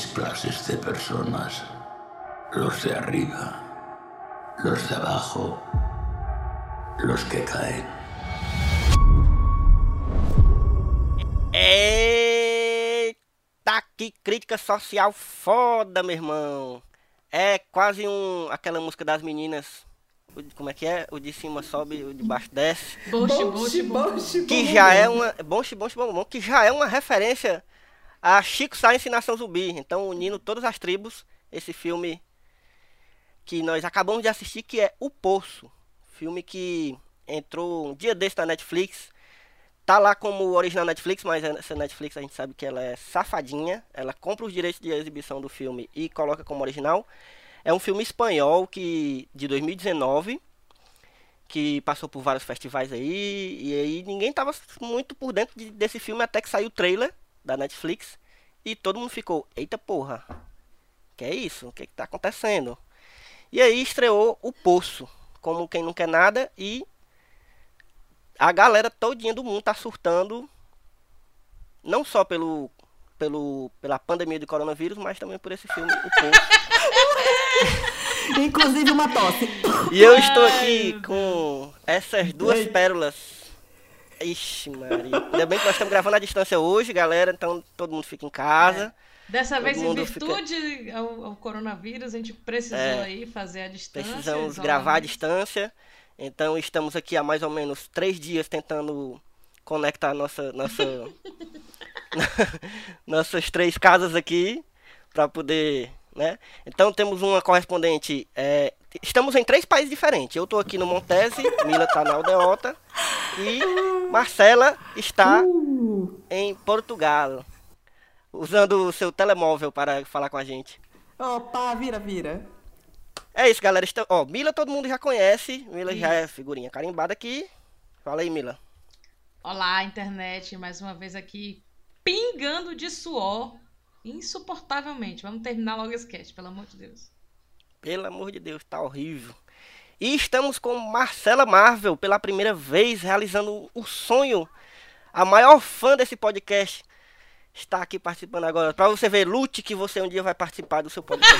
tres clases de personas. Los de arriba, los de abajo, los que caen. Eita, que crítica social foda, meu irmão. É quase um aquela música das meninas. Como é que é? O de cima sobe, o de baixo desce. Boche, boche, boche. Que já é uma. Bom, bom, bom, que já é uma referência a Chico Science e Nação Zumbi. Então, unindo todas as tribos, esse filme que nós acabamos de assistir, que é O Poço. Filme que entrou um dia desse na Netflix. Tá lá como original Netflix, mas essa Netflix a gente sabe que ela é safadinha. Ela compra os direitos de exibição do filme e coloca como original. É um filme espanhol que de 2019 que passou por vários festivais aí, e aí ninguém tava muito por dentro de- desse filme até que saiu o trailer da Netflix e todo mundo ficou, eita porra, que é isso? O que, que tá acontecendo? E aí estreou o Poço, como quem não quer nada, e a galera todinha do mundo tá surtando, não só pelo, pelo, pela pandemia do coronavírus, mas também por esse filme, O Poço. Inclusive uma tosse. E eu estou aqui com essas duas pérolas. Ixi, Maria. Ainda bem que nós estamos gravando à distância hoje, galera. Então todo mundo fica em casa. Dessa Todo vez, em mundo fica- virtude ao, ao coronavírus, a gente precisou É. aí fazer a distância. Precisamos gravar à distância. Então estamos aqui há mais ou menos três dias tentando conectar nossa, nossa, nossas três casas aqui para poder, né? Então temos uma correspondente. é, estamos em três países diferentes. Eu estou aqui no Montese, Mila está na Aldeota e Marcela está Uh, em Portugal, usando o seu telemóvel para falar com a gente. opa, vira, vira. É isso, galera. Está... Ó, Mila todo mundo já conhece. Mila já é figurinha carimbada aqui. Fala aí, Mila. Olá, internet, mais uma vez aqui, pingando de suor, insuportavelmente. Vamos terminar logo esse cast, pelo amor de Deus. Pelo amor de Deus, tá horrível. E estamos com Marcela Marvel pela primeira vez, realizando o sonho. A maior fã desse podcast está aqui participando agora. Pra você ver, lute que você um dia vai participar do seu podcast.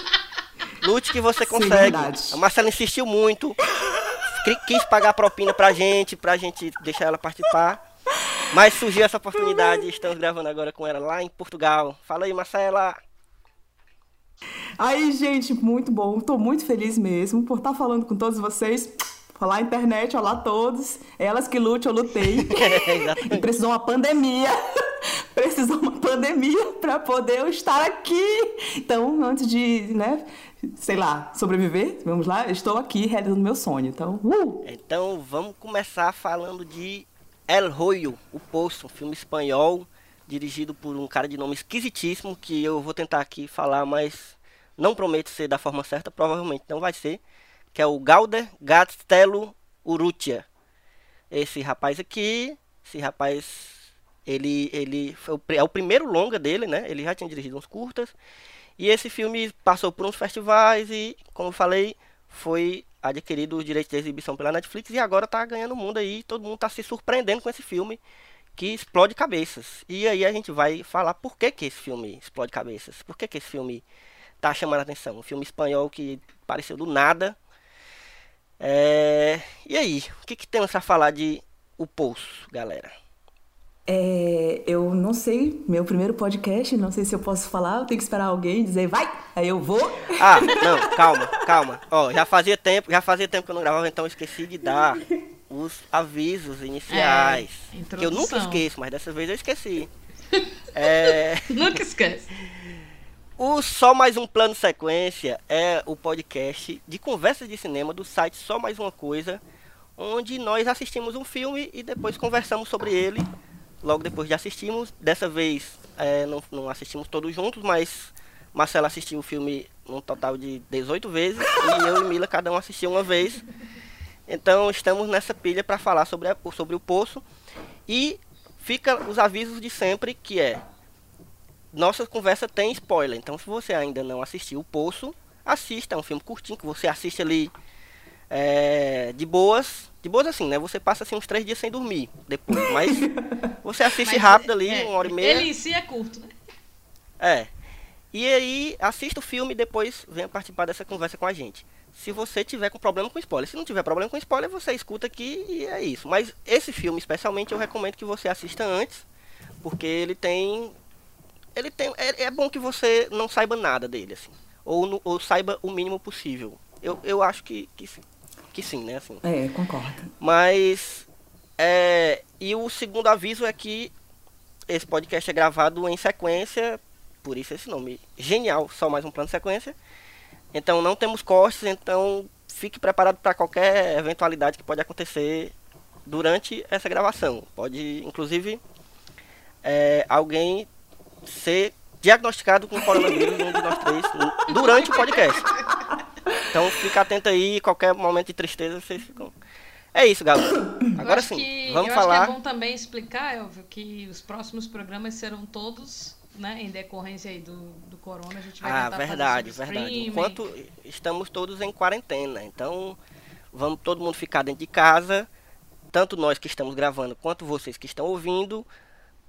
lute que você Sim, consegue. verdade. a Marcela insistiu muito. Quis pagar propina pra gente, pra gente deixar ela participar. Mas surgiu essa oportunidade e estamos gravando agora com ela lá em Portugal. Fala aí, Marcela. Aí, gente, muito bom. Tô muito feliz mesmo por estar falando com todos vocês. Olá, internet, olá a todos. Elas que lute, eu lutei. É, e precisou uma pandemia. precisou uma pandemia para poder eu estar aqui. Então, antes de, né, sei lá, sobreviver, vamos lá, estou aqui realizando meu sonho. Então, uh! Então vamos começar falando de El Royo, O Poço, um filme espanhol dirigido por um cara de nome esquisitíssimo que eu vou tentar aqui falar, mas não prometo ser da forma certa, provavelmente não vai ser, que é o Galder Gastelo Urrutia. Esse rapaz aqui, esse rapaz, ele, ele o é o primeiro longa dele, né? Ele já tinha dirigido uns curtas. E esse filme passou por uns festivais e, como eu falei, foi adquirido o direito de exibição pela Netflix e agora tá ganhando o mundo aí. Todo mundo tá se surpreendendo com esse filme que explode cabeças. E aí a gente vai falar por que, que esse filme explode cabeças. Por que, que esse filme tá chamando a atenção. Um filme espanhol que apareceu do nada. É... E aí, o que, que temos a falar de O Poço, galera? É, eu não sei, meu primeiro podcast, não sei se eu posso falar, eu tenho que esperar alguém dizer vai, aí eu vou. Ah, não, calma, calma. Ó, já fazia tempo, já fazia tempo que eu não gravava, então eu esqueci de dar os avisos iniciais. É, que eu nunca esqueço, mas dessa vez eu esqueci. É, Nunca esquece. o Só Mais Um Plano Sequência é o podcast de conversas de cinema do site Só Mais Uma Coisa, onde nós assistimos um filme e depois conversamos sobre ele logo depois de assistirmos. Dessa vez é, não, não assistimos todos juntos, mas Marcelo assistiu o filme um total de 18 vezes e eu e Mila cada um assistiu uma vez. Então estamos nessa pilha para falar sobre, a, sobre o Poço. E fica os avisos de sempre que é nossa conversa tem spoiler. Então se você ainda não assistiu o Poço, assista, é um filme curtinho que você assiste ali é, de boas. De boas assim, né? Você passa assim uns três dias sem dormir depois. Mas você assiste Mas, rápido ali, é, uma hora e meia. Ele em si é curto, né? É. E aí, assista o filme e depois venha participar dessa conversa com a gente. Se você tiver com problema com spoiler. Se não tiver problema com spoiler, você escuta aqui e é isso. Mas esse filme, especialmente, eu recomendo que você assista antes. Porque ele tem. Ele tem. É, é bom que você não saiba nada dele, assim. Ou, no- ou saiba o mínimo possível. Eu, eu acho que, que, sim- que sim, né? Assim. É, concordo. Mas. É, e o segundo aviso é que esse podcast é gravado em sequência, por isso esse nome. Genial, só mais um plano de sequência. Então não temos cortes, então fique preparado para qualquer eventualidade que pode acontecer durante essa gravação. Pode, inclusive, é, alguém ser diagnosticado com coronavírus, um de nós três, durante o podcast. Então fica atento aí, qualquer momento de tristeza vocês ficam. É isso, galera. Agora sim, que- vamos eu falar. acho que é bom também explicar, Elvio, que os próximos programas serão todos, né, em decorrência aí do, do corona. A gente vai Ah, verdade, verdade. Enquanto estamos todos em quarentena, então vamos todo mundo ficar dentro de casa, tanto nós que estamos gravando quanto vocês que estão ouvindo,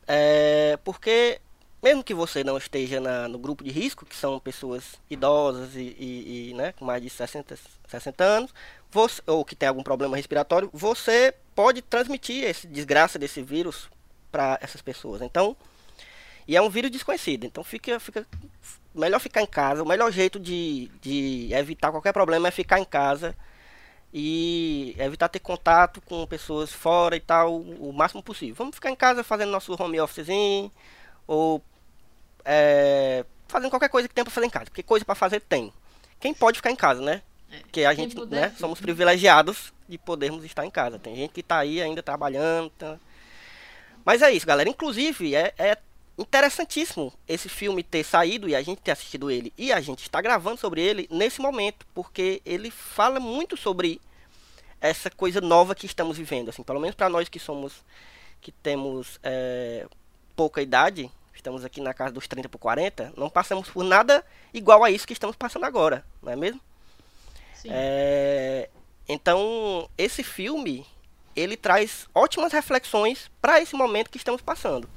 é, porque mesmo que você não esteja na- no grupo de risco, que são pessoas idosas e, e- e, né, com mais de 60, 60 anos, você- ou que tem algum problema respiratório, você pode transmitir esse desgraça desse vírus para essas pessoas. Então, e é um vírus desconhecido, então fica, fica melhor ficar em casa. O melhor jeito de, de evitar qualquer problema é ficar em casa e evitar ter contato com pessoas fora e tal o máximo possível. Vamos ficar em casa fazendo nosso home officezinho ou é, fazendo qualquer coisa que tem pra fazer em casa, porque coisa pra fazer tem. Quem pode ficar em casa, né? Porque a quem gente, puder, né, fica. somos privilegiados de podermos estar em casa. Tem gente que tá aí ainda trabalhando, tá? Mas é isso, galera. Inclusive, é, é interessantíssimo esse filme ter saído e a gente ter assistido ele. E a gente está gravando sobre ele nesse momento, porque ele fala muito sobre essa coisa nova que estamos vivendo. Assim, pelo menos para nós que somos, que temos é, pouca idade, estamos aqui na casa dos 30 por 40, não passamos por nada igual a isso que estamos passando agora, não é mesmo? Sim. É, então, esse filme, ele traz ótimas reflexões para esse momento que estamos passando.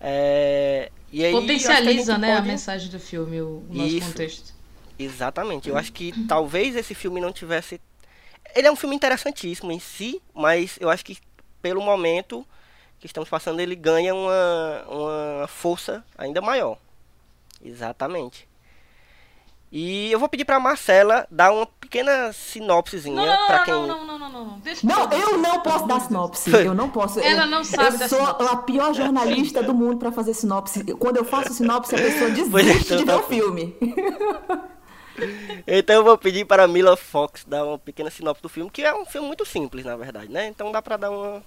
É, e aí, a Potencializa, né, a pode- mensagem do filme, o, o nosso Isso. contexto. Exatamente. Eu acho que talvez esse filme não tivesse. Ele é um filme interessantíssimo em si, mas eu acho que pelo momento que estamos passando, ele ganha uma, uma força ainda maior. Exatamente. E eu vou pedir pra Marcela dar uma pequena sinopsezinha Não, não, pra não, quem. não, não, não, não, não, não. Deixa Não, eu não posso dar sinopse. Eu não posso. Ela eu, não sabe Eu sou sinopse. a pior jornalista do mundo pra fazer sinopse. Quando eu faço sinopse, a pessoa desiste então de ver tá o filme. Então eu vou pedir para a Mila Fox dar uma pequena sinopse do filme, que é um filme muito simples, na verdade, né? Então dá pra dar uma.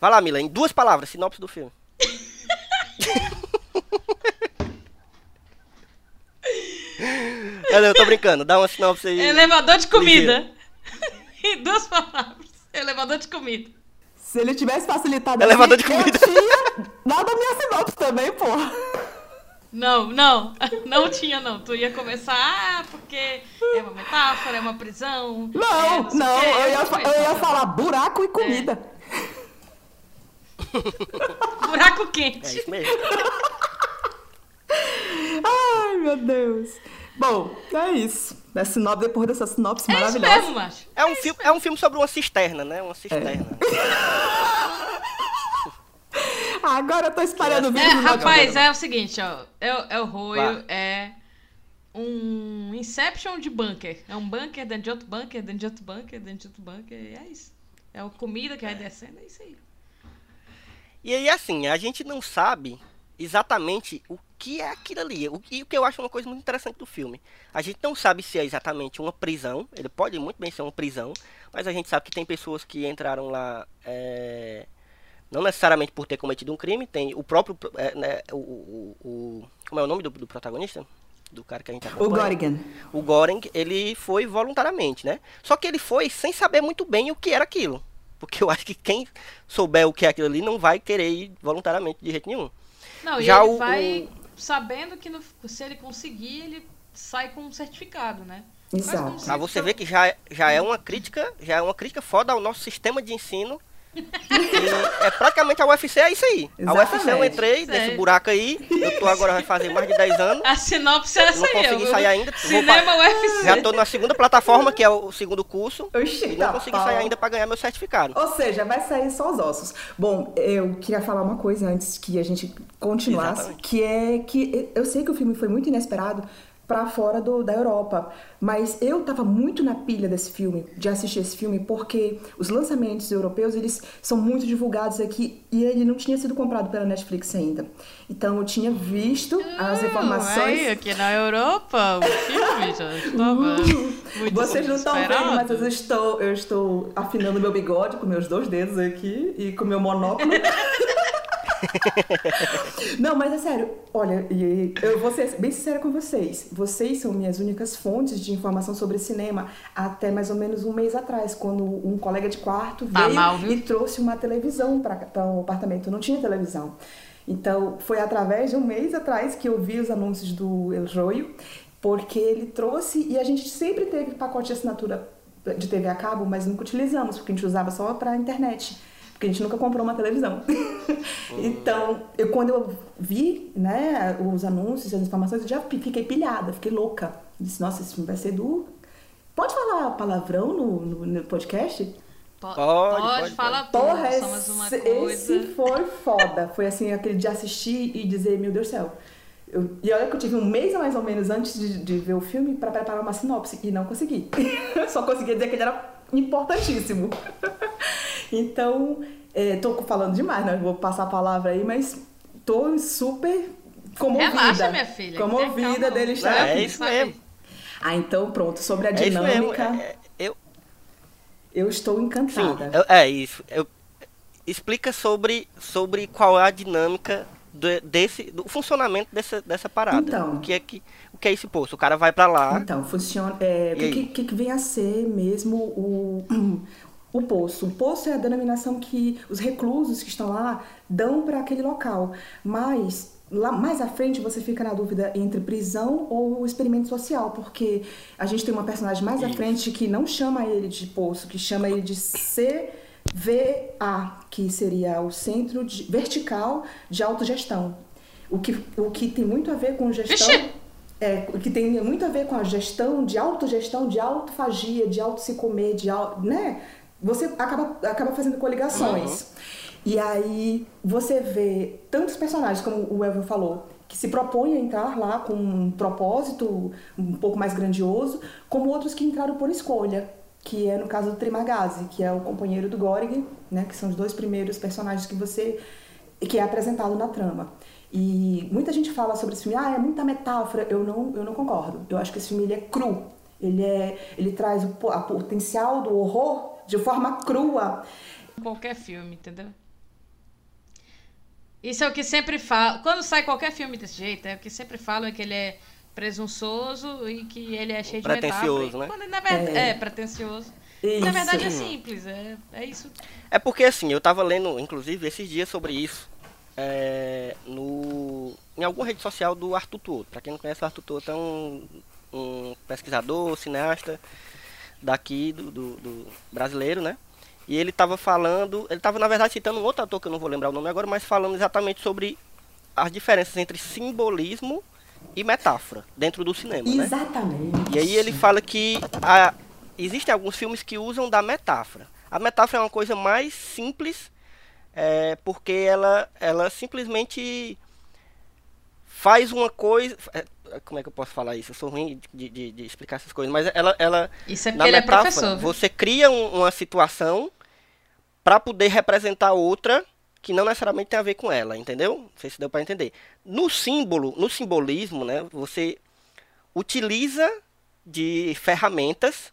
Vai lá, Mila, em duas palavras, sinopse do filme. É, não, eu tô brincando, dá uma sinopse aí. Elevador de comida. em duas palavras. Elevador de comida. Se ele tivesse facilitado Elevador assim, de comida. eu tinha dado a minha sinopse também, pô. Não, não, não tinha não. Tu ia começar, ah, porque é uma metáfora, é uma prisão. é Não, sei não, o quê. eu ia, eu ia falar buraco e comida. Buraco É quente. isso mesmo. Ai, meu Deus. Bom, é isso. Da sinopse, depois dessa sinopse É isso maravilhosa. macho. É um, filme, é um filme sobre uma cisterna, né? Uma cisterna. Ah, Agora eu tô espalhando o É, vírus. no rapaz, é o seguinte, ó. É, é o Roio, é um Inception de bunker. É um bunker dentro de outro bunker, dentro de outro bunker, dentro de outro bunker. E é isso. É o comida que vai descendo, é isso aí. E aí, assim, a gente não sabe exatamente o que é aquilo ali. O, e o que eu acho uma coisa muito interessante do filme. A gente não sabe se é exatamente uma prisão. Ele pode muito bem ser uma prisão. Mas a gente sabe que tem pessoas que entraram lá é, Não necessariamente por ter cometido um crime, tem o próprio. é, né, o, o, o- como é o nome do, do protagonista? Do cara que a gente O acompanha. Gorigan. O Goring, ele foi voluntariamente, né? Só que ele foi sem saber muito bem o que era aquilo. Porque eu acho que quem souber o que é aquilo ali não vai querer ir voluntariamente de jeito nenhum. Não, e Já ele o- vai sabendo que no- se ele conseguir, ele sai com um certificado, né? Mas Exato. Pra você ver que já, é- já é uma crítica, já é uma crítica foda ao nosso sistema de ensino. E é praticamente a UFC é isso aí. A UFC eu Exatamente. entrei Sério. nesse buraco aí. Eu tô agora vai fazer mais de 10 anos. A sinopse é essa Não consegui eu- sair ainda. Cinema pa- UFC. Já tô na segunda plataforma, que é o segundo curso. Oxi, E tá não consegui pau. sair ainda pra ganhar meu certificado. Ou seja, vai sair só os ossos. Bom, eu queria falar uma coisa antes que a gente continuasse, Exatamente. que é que eu sei que o filme foi muito inesperado pra fora do, da Europa, mas eu tava muito na pilha desse filme, de assistir esse filme, porque os lançamentos europeus, eles são muito divulgados aqui e ele não tinha sido comprado pela Netflix ainda. Então eu tinha visto as informações... Aí, aqui na Europa, o filme já estava muito Vocês não estão vendo, mas eu estou, eu estou afinando meu bigode com meus dois dedos aqui e com meu monóculo. não, mas é sério, olha, eu vou ser bem sincera com vocês. Vocês são minhas únicas fontes de informação sobre cinema até mais ou menos um mês atrás, quando um colega de quarto Tá veio mal, e trouxe uma televisão para o apartamento. Não tinha televisão. Então, foi através de um mês atrás que eu vi os anúncios do El Roio, porque ele trouxe e a gente sempre teve pacote de assinatura de TV a cabo, mas nunca utilizamos, porque a gente usava só para internet, porque a gente nunca comprou uma televisão. então, eu quando eu vi, né, os anúncios, as informações, eu já fiquei pilhada, fiquei louca. Disse, nossa, esse filme vai ser do Pode falar palavrão no, no, no podcast? Po- Pode, pode, pode, falar tudo, Porra, esse, coisa. esse foi foda. Foi assim, aquele de assistir e dizer, meu Deus do céu. Eu- e olha que eu tive um mês mais ou menos antes de, de ver o filme pra preparar uma sinopse e não consegui. Só consegui dizer que ele era importantíssimo. então, é, tô falando demais, né? Vou passar a palavra aí, mas tô super comovida. Relaxa, minha filha. Comovida Calma. dele estar É, aqui. isso mesmo. Ah, então pronto, sobre a É dinâmica, é- é- eu, eu estou sim, encantada. eu- é isso. Eu, explica sobre, sobre qual é a dinâmica do, desse, do funcionamento dessa, dessa parada. Então. O que é que o que é esse posto? O cara vai pra lá. Então, funciona. é, o que, que, que vem a ser mesmo o, o poço? O poço é a denominação que os reclusos que estão lá dão para aquele local. Mas lá mais à frente você fica na dúvida entre prisão ou experimento social, porque a gente tem uma personagem mais à frente que não chama ele de poço, que chama ele de CVA, que seria o Centro de- Vertical de Autogestão. O que, o que tem muito a ver com gestão. Vixe! É, o que tem muito a ver com a gestão de autogestão, de autofagia, de auto se comer, de au- né? Você acaba, acaba fazendo coligações. E aí você vê tantos personagens, como o Elvio falou, que se propõem a entrar lá com um propósito um pouco mais grandioso, como outros que entraram por escolha, que é no caso do Trimagazi, que é o companheiro do Gorg, né? Que são os dois primeiros personagens que você que é apresentado na trama. E muita gente fala sobre esse filme, ah, é muita metáfora. Eu não, eu não concordo. Eu acho que esse filme ele é cru. Ele, é, ele traz o a potencial do horror de forma crua. Qualquer filme, entendeu? Isso é o que sempre falo. Quando sai qualquer filme desse jeito, é o que sempre falam é que ele é presunçoso e que ele é cheio de Pretencioso, metáfora. né? Quando, na verdade, É. é, pretencioso. Isso. Na verdade é simples, é, é isso. É porque assim, eu tava lendo, inclusive, esses dias sobre isso. é, no, em alguma rede social do Arthur Tuoto. Pra quem não conhece, o Arthur Tuoto é um, um pesquisador, cineasta daqui do, do- do brasileiro, né? E ele tava falando, ele tava na verdade citando um outro ator que eu não vou lembrar o nome agora, mas falando exatamente sobre as diferenças entre simbolismo e metáfora dentro do cinema, né? Exatamente. E aí ele fala que a- existem alguns filmes que usam da metáfora. A metáfora é uma coisa mais simples, é, porque ela, ela simplesmente faz uma coisa. É, Como é que eu posso falar isso? Eu sou ruim de, de- de explicar essas coisas, mas ela, ela Isso é na porque ele é metáfora, professor. viu? você cria um- uma situação para poder representar outra que não necessariamente tem a ver com ela, entendeu? Não sei se deu para entender. No símbolo, no simbolismo, né, você utiliza de ferramentas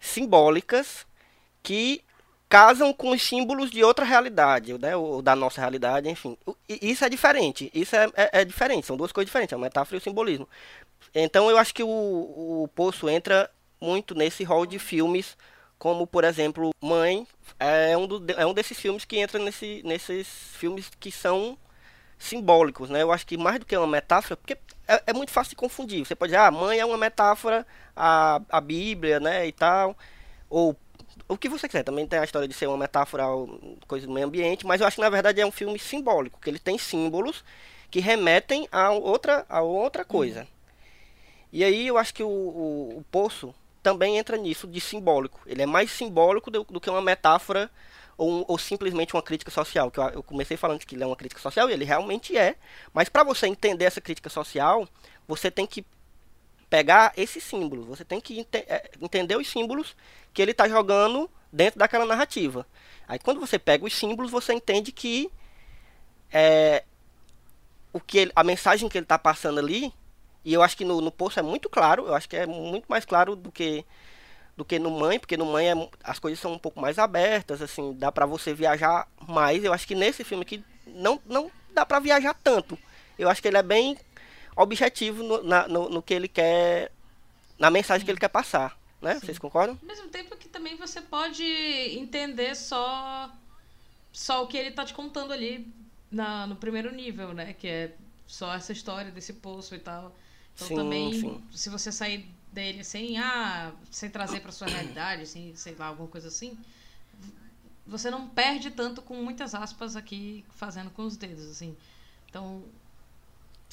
simbólicas que casam com os símbolos de outra realidade, né? Ou da nossa realidade, enfim. Isso é diferente. Isso é, é, é diferente. São duas coisas diferentes, a metáfora e o simbolismo. Então eu acho que o, o Poço entra muito nesse rol de filmes, como por exemplo Mãe, é um, do, é um desses filmes que entra nesse, nesses filmes que são simbólicos, né? Eu acho que mais do que uma metáfora, porque é, é muito fácil de confundir. Você pode dizer, ah, mãe é uma metáfora, a, a Bíblia, né, e tal, ou o que você quiser. Também tem a história de ser uma metáfora, coisa do meio ambiente, mas eu acho que na verdade é um filme simbólico, que ele tem símbolos que remetem a outra, a outra coisa. E aí eu acho que o, o, o Poço também entra nisso de simbólico. Ele é mais simbólico do, do que uma metáfora ou, ou, simplesmente uma crítica social. Que eu, eu, comecei falando que ele é uma crítica social e ele realmente é. Mas para você entender essa crítica social, você tem que pegar esses símbolos. Você tem que é, entender os símbolos que ele está jogando dentro daquela narrativa. Aí quando você pega os símbolos, você entende que é, o que ele, a mensagem que ele está passando ali e eu acho que no, no Poço é muito claro, eu acho que é muito mais claro do que do que no Mãe, porque no Mãe é, as coisas são um pouco mais abertas, assim, dá para você viajar mais. Eu acho que nesse filme aqui não, não dá para viajar tanto. Eu acho que ele é bem objetivo no, na, no, no que ele quer, na mensagem que ele quer passar, né? Sim. Vocês concordam? Ao mesmo tempo que também você pode entender só só o que ele tá te contando ali na, no primeiro nível, né? Que é só essa história desse poço e tal. Então sim, também, sim. se você sair dele sem, ah, sem trazer para sua realidade, sem, sei lá, alguma coisa assim, você não perde tanto com muitas aspas aqui fazendo com os dedos, assim. Então,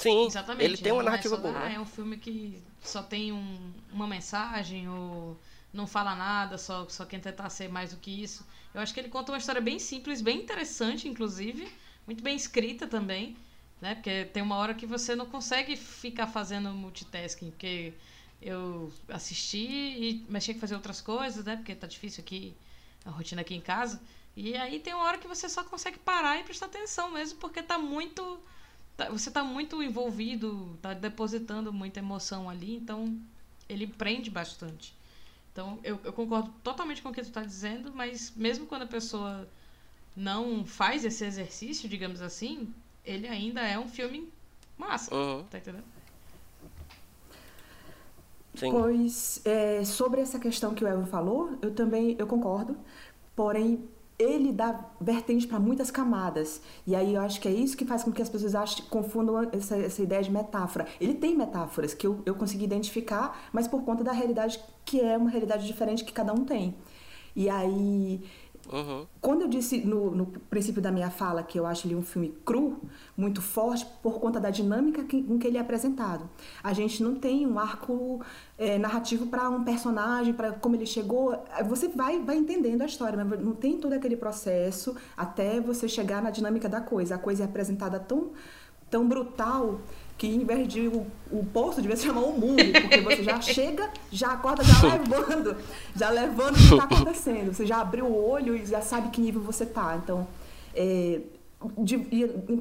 Sim, exatamente. Ele tem uma é narrativa é só, boa. Ah, é um filme que só tem um, uma mensagem ou não fala nada, só, só quer tentar ser mais do que isso. Eu acho que ele conta uma história bem simples, bem interessante, inclusive, muito bem escrita também né? Porque tem uma hora que você não consegue ficar fazendo multitasking, porque eu assisti e mas tinha que fazer outras coisas, né? Porque tá difícil aqui a rotina aqui em casa. E aí tem uma hora que você só consegue parar e prestar atenção mesmo, porque tá muito você tá muito envolvido, tá depositando muita emoção ali, então ele prende bastante. Então eu, eu concordo totalmente com o que tu tá dizendo, mas mesmo quando a pessoa não faz esse exercício, digamos assim, ele ainda é um filme massa. Uhum. Tá entendendo? Sim. Pois, é, sobre essa questão que o Evan falou, eu também eu concordo. Porém, ele dá vertente para muitas camadas. E aí eu acho que é isso que faz com que as pessoas achem, confundam essa, essa ideia de metáfora. Ele tem metáforas que eu, eu consegui identificar, mas por conta da realidade que é uma realidade diferente que cada um tem. E aí Uhum. Quando eu disse no, no, princípio da minha fala que eu acho ele um filme cru, muito forte, por conta da dinâmica que, com que ele é apresentado. A gente não tem um arco é, narrativo para um personagem, para como ele chegou. Você vai, vai entendendo a história, mas não tem todo aquele processo até você chegar na dinâmica da coisa. A coisa é apresentada tão, tão brutal que em vez de o, o poço devia se chamar o mundo, porque você já chega, já acorda já levando, já levando o que está acontecendo. Você já abriu o olho e já sabe que nível você está. Então, é, de,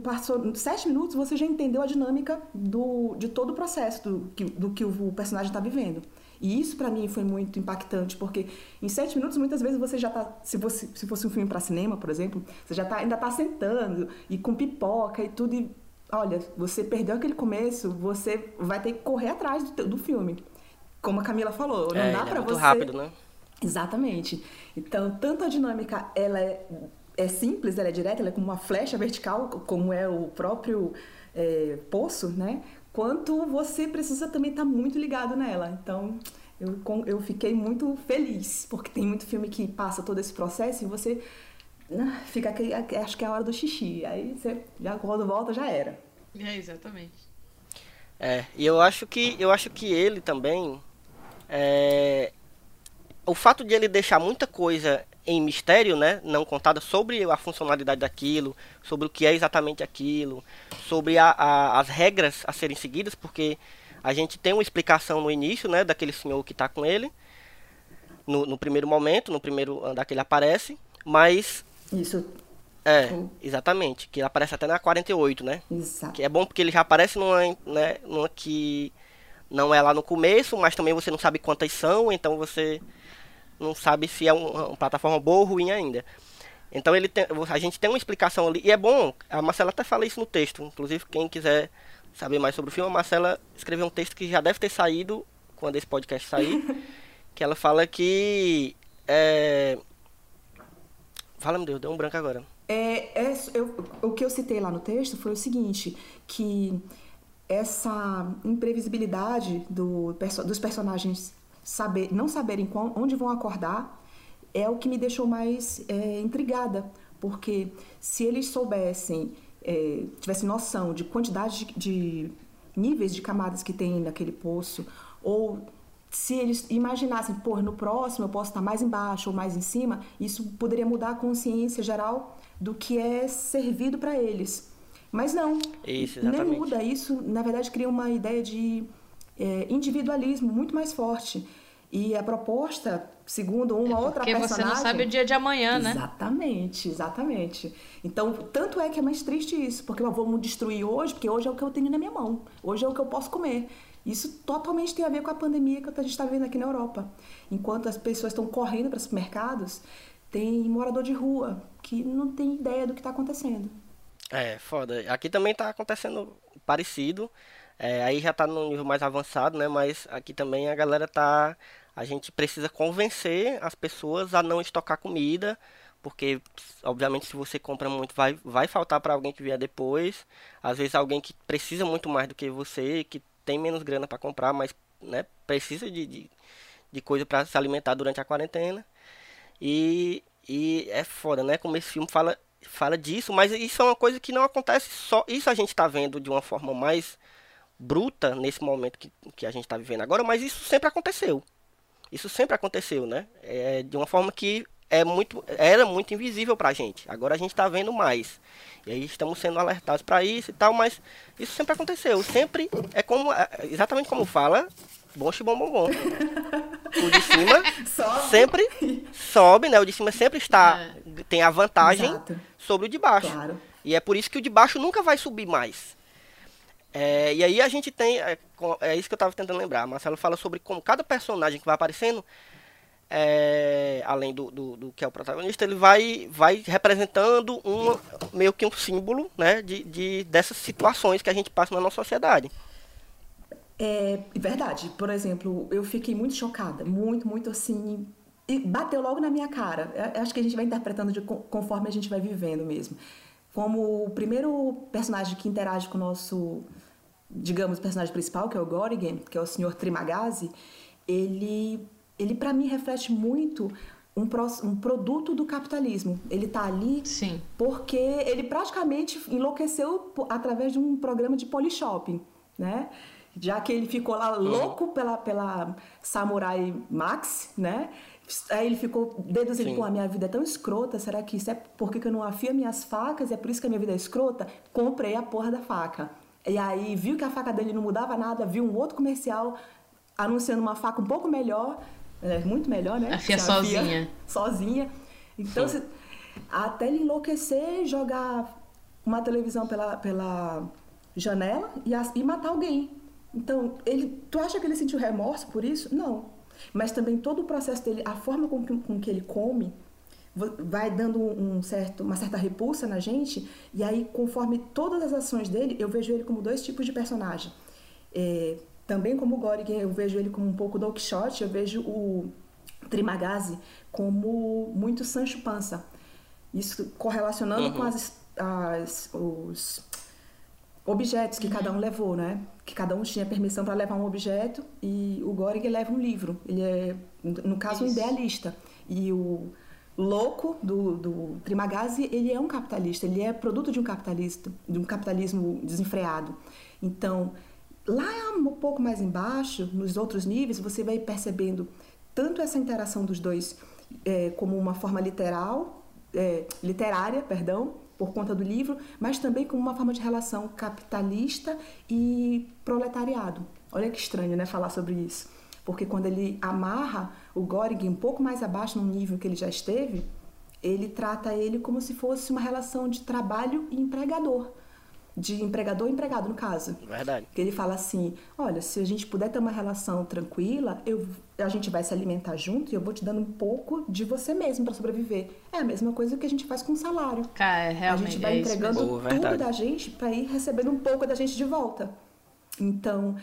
passou sete minutos você já entendeu a dinâmica do, de todo o processo do, do que o personagem está vivendo. E isso para mim foi muito impactante, porque em sete minutos muitas vezes você já tá, se fosse, se fosse um filme para cinema, por exemplo, você já tá, ainda tá sentando e com pipoca e tudo, e olha, você perdeu aquele começo, você vai ter que correr atrás do, do filme. Como a Camila falou, não é, dá para é você. rápido, né? Exatamente. Então, tanto a dinâmica ela é, é, simples, ela é direta, ela é como uma flecha vertical, como é o próprio é, poço, né? Quanto você precisa também estar tá muito ligado nela. Então, eu, eu fiquei muito feliz, porque tem muito filme que passa todo esse processo e você fica aquele, acho que é a hora do xixi. Aí você já quando volta já era. É, exatamente. É, e eu acho que eu acho que ele também é, o fato de ele deixar muita coisa em mistério, né, não contada sobre a funcionalidade daquilo, sobre o que é exatamente aquilo, sobre a, a, as regras a serem seguidas, porque a gente tem uma explicação no início, né, daquele senhor que está com ele, no, no, primeiro momento, no primeiro andar que ele aparece, mas isso. É, exatamente. Que aparece até na 48, né? Exato. Que é bom porque ele já aparece numa, né, numa que não é lá no começo, mas também você não sabe quantas são, então você não sabe se é uma, uma plataforma boa ou ruim ainda. Então ele tem, a gente tem uma explicação ali, e é bom, a Marcela até fala isso no texto, inclusive quem quiser saber mais sobre o filme, a Marcela escreveu um texto que já deve ter saído quando esse podcast sair, que ela fala que é... Fala, meu Deus, deu um branco agora. É, é, eu, o que eu citei lá no texto foi o seguinte, que essa imprevisibilidade do, dos personagens saber, não saberem onde vão acordar é o que me deixou mais é, intrigada, porque se eles soubessem, é, tivessem noção de quantidade de, de níveis de camadas que tem naquele poço, ou se eles imaginassem, pô, no próximo eu posso estar mais embaixo ou mais em cima, isso poderia mudar a consciência geral do que é servido para eles. Mas não, isso, nem muda. Isso, na verdade, cria uma ideia de é, individualismo muito mais forte. E a proposta, segundo uma é outra personagem... Porque você não sabe o dia de amanhã, né? Exatamente, exatamente. Então, tanto é que é mais triste isso, porque eu vou me destruir hoje, porque hoje é o que eu tenho na minha mão. Hoje é o que eu posso comer. Isso totalmente tem a ver com a pandemia que a gente está vivendo aqui na Europa. Enquanto as pessoas estão correndo para os mercados, tem morador de rua que não tem ideia do que está acontecendo. É, foda. Aqui também está acontecendo parecido. É, aí já está num nível mais avançado, né? Mas aqui também a galera tá a gente precisa convencer as pessoas a não estocar comida, porque obviamente se você compra muito vai, vai faltar para alguém que vier depois. Às vezes alguém que precisa muito mais do que você, que tem menos grana para comprar, mas né, precisa de, de, de coisa para se alimentar durante a quarentena. E, e é foda, né? Como esse filme fala, fala disso, mas isso é uma coisa que não acontece só. Isso a gente está vendo de uma forma mais bruta nesse momento que, que a gente está vivendo agora, mas isso sempre aconteceu. Isso sempre aconteceu, né? É, de uma forma que é muito, era muito invisível para a gente. Agora a gente está vendo mais. E aí estamos sendo alertados para isso e tal, mas isso sempre aconteceu. Sempre é como, é, exatamente como fala, bom bom bom bom. O de cima sobe. sempre sobe, né? O de cima sempre está é. tem a vantagem Exato. sobre o de baixo. Claro. E é por isso que o de baixo nunca vai subir mais. É, e aí a gente tem. É, é isso que eu estava tentando lembrar. Marcelo fala sobre como cada personagem que vai aparecendo, é, além do, do, do, que é o protagonista, ele vai, vai representando um, meio que um símbolo né, de, de, dessas situações que a gente passa na nossa sociedade. É verdade. Por exemplo, eu fiquei muito chocada, muito, muito assim. E bateu logo na minha cara. Acho que a gente vai interpretando de, conforme a gente vai vivendo mesmo. Como o primeiro personagem que interage com o nosso digamos, personagem principal, que é o Gorigan, que é o Sr. Trimagazi, ele, ele para mim reflete muito um, pro, um, produto do capitalismo. Ele está ali Sim. porque ele praticamente enlouqueceu através de um programa de polyshopping, né? Já que ele ficou lá louco pela, pela Samurai Max, né? Aí ele ficou deduzindo, pô, a minha vida é tão escrota, será que isso é porque eu não afio minhas facas? É por isso que a minha vida é escrota? Comprei a porra da faca. E aí viu que a faca dele não mudava nada, viu um outro comercial anunciando uma faca um pouco melhor, é, muito melhor, né? Afia sozinha. sozinha. Então, até ele enlouquecer, jogar uma televisão pela, pela janela e, e matar alguém. Então, ele, tu acha que ele sentiu remorso por isso? Não. Mas também todo o processo dele, a forma com que, com que ele come, vai dando um certo, uma certa repulsa na gente, e aí, conforme todas as ações dele, eu vejo ele como dois tipos de personagem. É, também como o Gorg, eu vejo ele como um pouco Don Quixote, eu vejo o Trimagazi como muito Sancho Panza. Isso correlacionando uhum. com as, as, os objetos que uhum. cada um levou, né? Que cada um tinha permissão para levar um objeto e o Gorg leva um livro. Ele é, no caso, Isso. um idealista. E o louco do, do Trimagazi, ele é um capitalista, ele é produto de um capitalista, de um capitalismo desenfreado. Então, lá um pouco mais embaixo, nos outros níveis, você vai percebendo tanto essa interação dos dois é, como uma forma literal, é, literária, perdão, por conta do livro, mas também como uma forma de relação capitalista e proletariado. Olha que estranho, né, falar sobre isso. Porque quando ele amarra o Goring um pouco mais abaixo no nível que ele já esteve, ele trata ele como se fosse uma relação de trabalho e empregador. De empregador e empregado, no caso. Verdade. Que ele fala assim: olha, se a gente puder ter uma relação tranquila, eu, a gente vai se alimentar junto e eu vou te dando um pouco de você mesmo para sobreviver. É a mesma coisa que a gente faz com o salário. Cara, é a realmente. gente vai é entregando tudo verdade. da gente para ir recebendo um pouco da gente de volta. Então,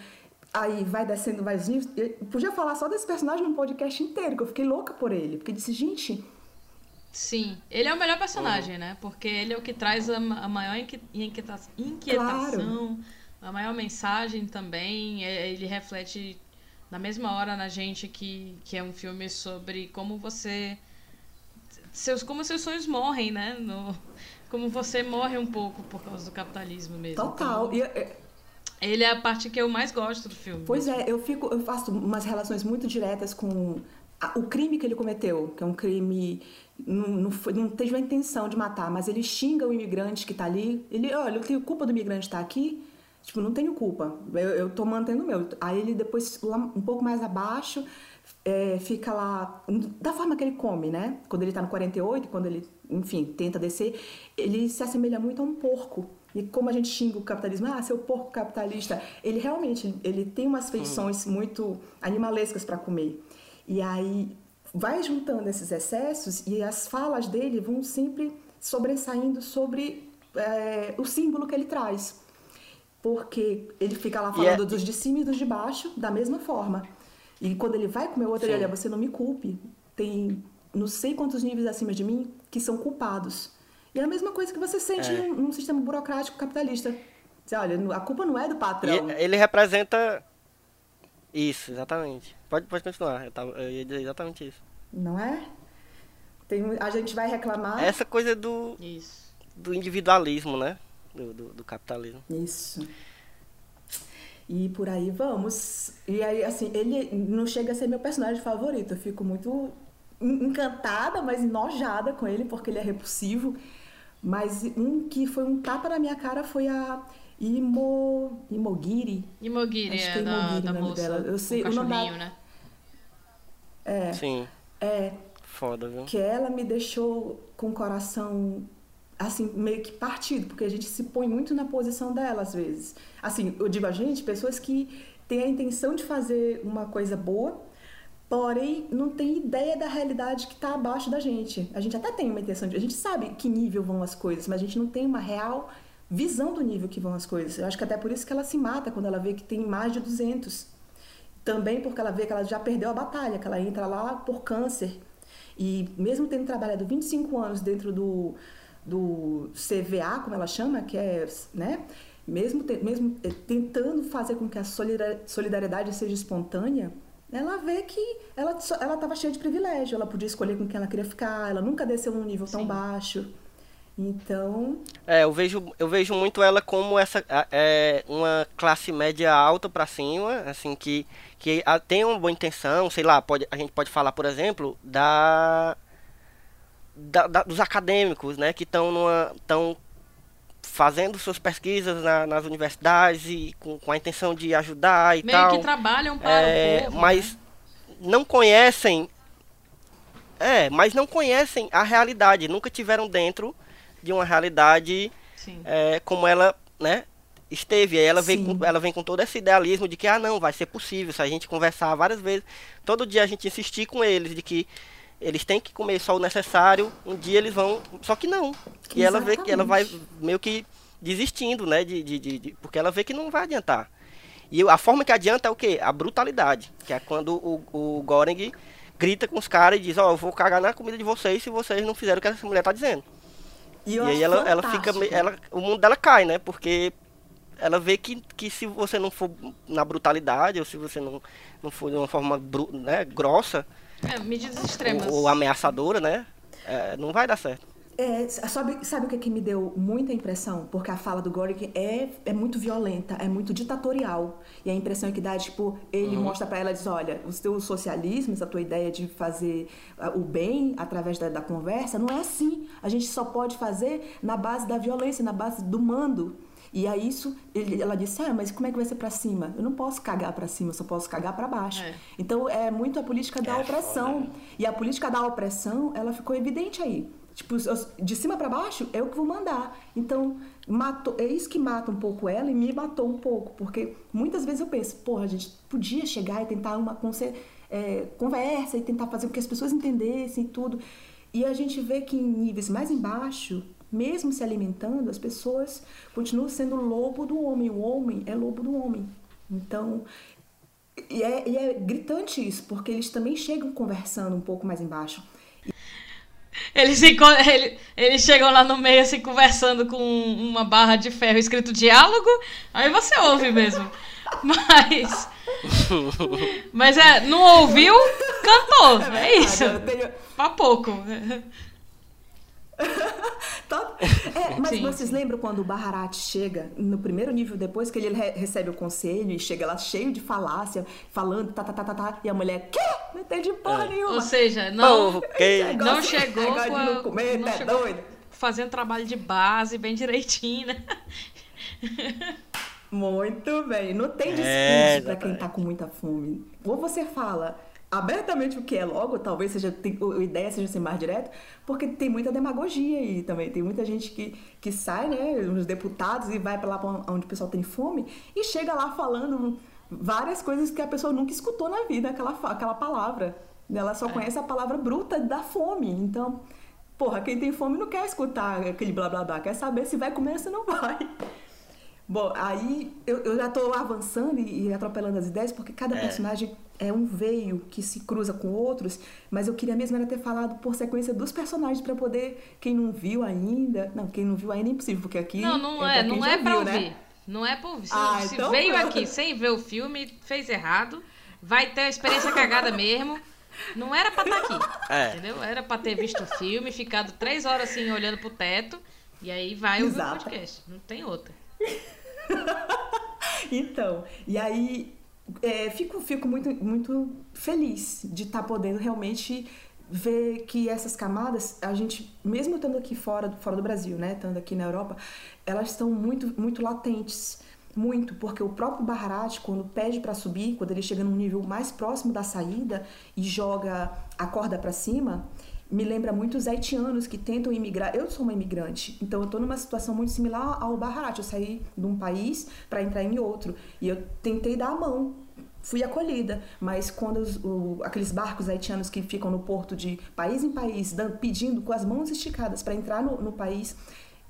aí vai descendo mais níveis. Eu podia falar só desse personagem num podcast inteiro, que eu fiquei louca por ele. Porque disse, gente, Sim, ele é o melhor personagem, né? Porque ele é o que traz a, a maior inqui- inquieta- inquietação, a maior mensagem também. É- Ele reflete na mesma hora na gente que, que é um filme sobre como você. Seus, como seus sonhos morrem, né? No, como você morre um pouco por causa do capitalismo mesmo. total. Então, eu- ele é a parte que eu mais gosto do filme. Pois é, eu fico, eu faço umas relações muito diretas com a- o crime que ele cometeu, que é um crime não, não, foi, não teve a intenção de matar, mas ele xinga o imigrante que tá ali. Ele, olha, eu tenho culpa do imigrante estar aqui. Tipo, não tenho culpa. Eu, eu tô mantendo o meu. Aí ele depois, lá um pouco mais abaixo, é, fica lá. Da forma que ele come, né? Quando ele tá no 48, quando ele, enfim, tenta descer, ele se assemelha muito a um porco. E como a gente xinga o capitalismo, ah, seu porco capitalista, ele realmente ele tem umas feições muito animalescas para comer. E aí vai juntando esses excessos e as falas dele vão sempre sobressaindo sobre é, o símbolo que ele traz. Porque ele fica lá falando é- dos de cima e dos de baixo da mesma forma. E quando ele vai comer o outro, ele Sim. olha, você não me culpe. Tem não sei quantos níveis acima de mim que são culpados. E é a mesma coisa que você sente É. num, num sistema burocrático capitalista. Você olha, a culpa não é do patrão. E ele representa. Isso, exatamente. Pode, pode continuar, eu, tava, eu ia dizer exatamente isso. Não é? Tem, a gente vai reclamar. Essa coisa do, Isso. do individualismo, né? Do, do, do capitalismo. Isso. E por aí vamos. E aí, assim, ele não chega a ser meu personagem favorito. Eu fico muito en- encantada, mas enojada com ele, porque ele é repulsivo. Mas um que foi um tapa na minha cara foi a Imo... Imogiri. Imogiri Acho que é é da, Imogiri da o nome moça dela. Eu sei, o o nome da- né? É, Sim, é. foda, viu? que ela me deixou com o coração assim meio que partido, porque a gente se põe muito na posição dela às vezes. Assim, eu digo a gente, pessoas que têm a intenção de fazer uma coisa boa, porém não tem ideia da realidade que está abaixo da gente. A gente até tem uma intenção de, a gente sabe que nível vão as coisas, mas a gente não tem uma real visão do nível que vão as coisas. Eu acho que até por isso que ela se mata quando ela vê que tem mais de 200. Também porque ela vê que ela já perdeu a batalha, que ela entra lá por câncer. E mesmo tendo trabalhado 25 anos dentro do, do CVA, como ela chama, que é, né? Mesmo, te- mesmo eh, tentando fazer com que a solidar- solidariedade seja espontânea, ela vê que ela estava cheia de privilégio, ela podia escolher com quem ela queria ficar, ela nunca desceu num nível tão Sim. baixo. Então, É, eu vejo, eu vejo muito ela como essa é, uma classe média alta pra cima, assim que que a- tem uma boa intenção, sei lá, pode, a gente pode falar, por exemplo, da, da- da- dos acadêmicos, né, que estão numa estão fazendo suas pesquisas na- nas universidades e com, com a intenção de ajudar e Meio tal. que trabalham para É, o povo. mas né? não conhecem. É, mas não conhecem a realidade. Nunca tiveram dentro de uma realidade é, como ela, né? Esteve. Aí ela vem, Sim. com, ela vem com todo esse idealismo de que, ah, não, vai ser possível. Se a gente conversar várias vezes, todo dia a gente insistir com eles de que eles têm que comer só o necessário, um dia eles vão. Só que não. E ela vê que ela vai meio que desistindo, né? De, de, de- de- porque ela vê que não vai adiantar. E a forma que adianta é o quê? A brutalidade. Que é quando o, o Goreng grita com os caras e diz, ó, eu vou cagar na comida de vocês se vocês não fizerem o que essa mulher tá dizendo. E, E, aí ela, ela fica. Ela, o mundo dela cai, né? Porque ela vê que, que se você não for na brutalidade, ou se você não, não for de uma forma bru- né, grossa É, medidas extremas. ou, ou ameaçadora, né? é, não vai dar certo. É, sabe, sabe o que, que me deu muita impressão? Porque a fala do Gorick é, é muito violenta, é muito ditatorial. E a impressão que dá é, tipo, ele mostra pra ela, diz, olha, o seu socialismo, essa tua ideia de fazer o bem através da, da conversa, não é assim. A gente só pode fazer na base da violência, na base do mando. E aí isso, ele- ela disse, ah, mas como é que vai ser pra cima? Eu não posso cagar pra cima, eu só posso cagar pra baixo. É. Então é muito a política da É, opressão. E a política da opressão, ela ficou evidente aí. Tipo, de cima pra baixo é eu que vou mandar. Então, matou, é isso que mata um pouco ela e me matou um pouco. Porque muitas vezes eu penso, porra, a gente podia chegar e tentar uma é, conversa e tentar fazer com que as pessoas entendessem e tudo. E a gente vê que em níveis mais embaixo, mesmo se alimentando, as pessoas continuam sendo lobo do homem. O homem é lobo do homem. Então, e é, e é gritante isso, porque eles também chegam conversando um pouco mais embaixo. Eles, se encon- ele- eles chegam lá no meio, assim, conversando com uma barra de ferro escrito diálogo, aí você ouve mesmo. Mas. Mas é, não ouviu, cantou. É isso. Eu tenho- Pra pouco. Tá- É, mas Sim, vocês sim. lembram quando o Baharat chega no primeiro nível, depois que ele re- recebe o conselho e chega lá cheio de falácia, falando tá, tá, tá, tá, tá, e a mulher, quê? Não entendi porra nenhuma. Ou seja, não, Povo, que... Negócio- não chegou, com a- não comer, não tá chegou doido? fazendo trabalho de base bem direitinho, né? Muito bem. Não tem discurso É, pra quem tá com muita fome. Ou você fala abertamente o que é logo, talvez seja a ideia seja ser mais direto, porque tem muita demagogia aí também. Tem muita gente que, que sai, né, os deputados e vai pra lá onde o pessoal tem fome e chega lá falando várias coisas que a pessoa nunca escutou na vida, aquela, aquela palavra. Ela só conhece a palavra bruta da fome. Então, porra, quem tem fome não quer escutar aquele blá blá blá, quer saber se vai comer ou se não vai. Bom, aí eu, eu já tô avançando e, e atropelando as ideias, porque cada personagem é um veio que se cruza com outros, mas eu queria mesmo era ter falado por sequência dos personagens pra poder, quem não viu ainda, não, quem não viu ainda é impossível, porque aqui Não, não é, quem não é pra viu, ouvir. né? Não é pra ouvir. Se, Ah, se então veio pronto. aqui sem ver o filme, fez errado, vai ter a experiência cagada mesmo. Não era pra estar aqui. É. Entendeu? Era pra ter visto o filme, ficado três horas assim olhando pro teto. E aí vai ouvir o podcast. Não tem outra. Então, e aí é, fico, fico muito, muito feliz de estar podendo realmente ver que essas camadas, a gente, mesmo estando aqui fora, fora do Brasil, né, estando aqui na Europa, elas estão muito, muito latentes. Muito, porque o próprio Baharat, quando pede para subir, quando ele chega num nível mais próximo da saída e joga a corda para cima, me lembra muito os haitianos que tentam imigrar. Eu sou uma imigrante, então eu tô numa situação muito similar ao Baharat. Eu saí de um país para entrar em outro e eu tentei dar a mão. Fui acolhida, mas quando os- o- aqueles barcos haitianos que ficam no porto de país em país, pedindo com as mãos esticadas para entrar no, no país,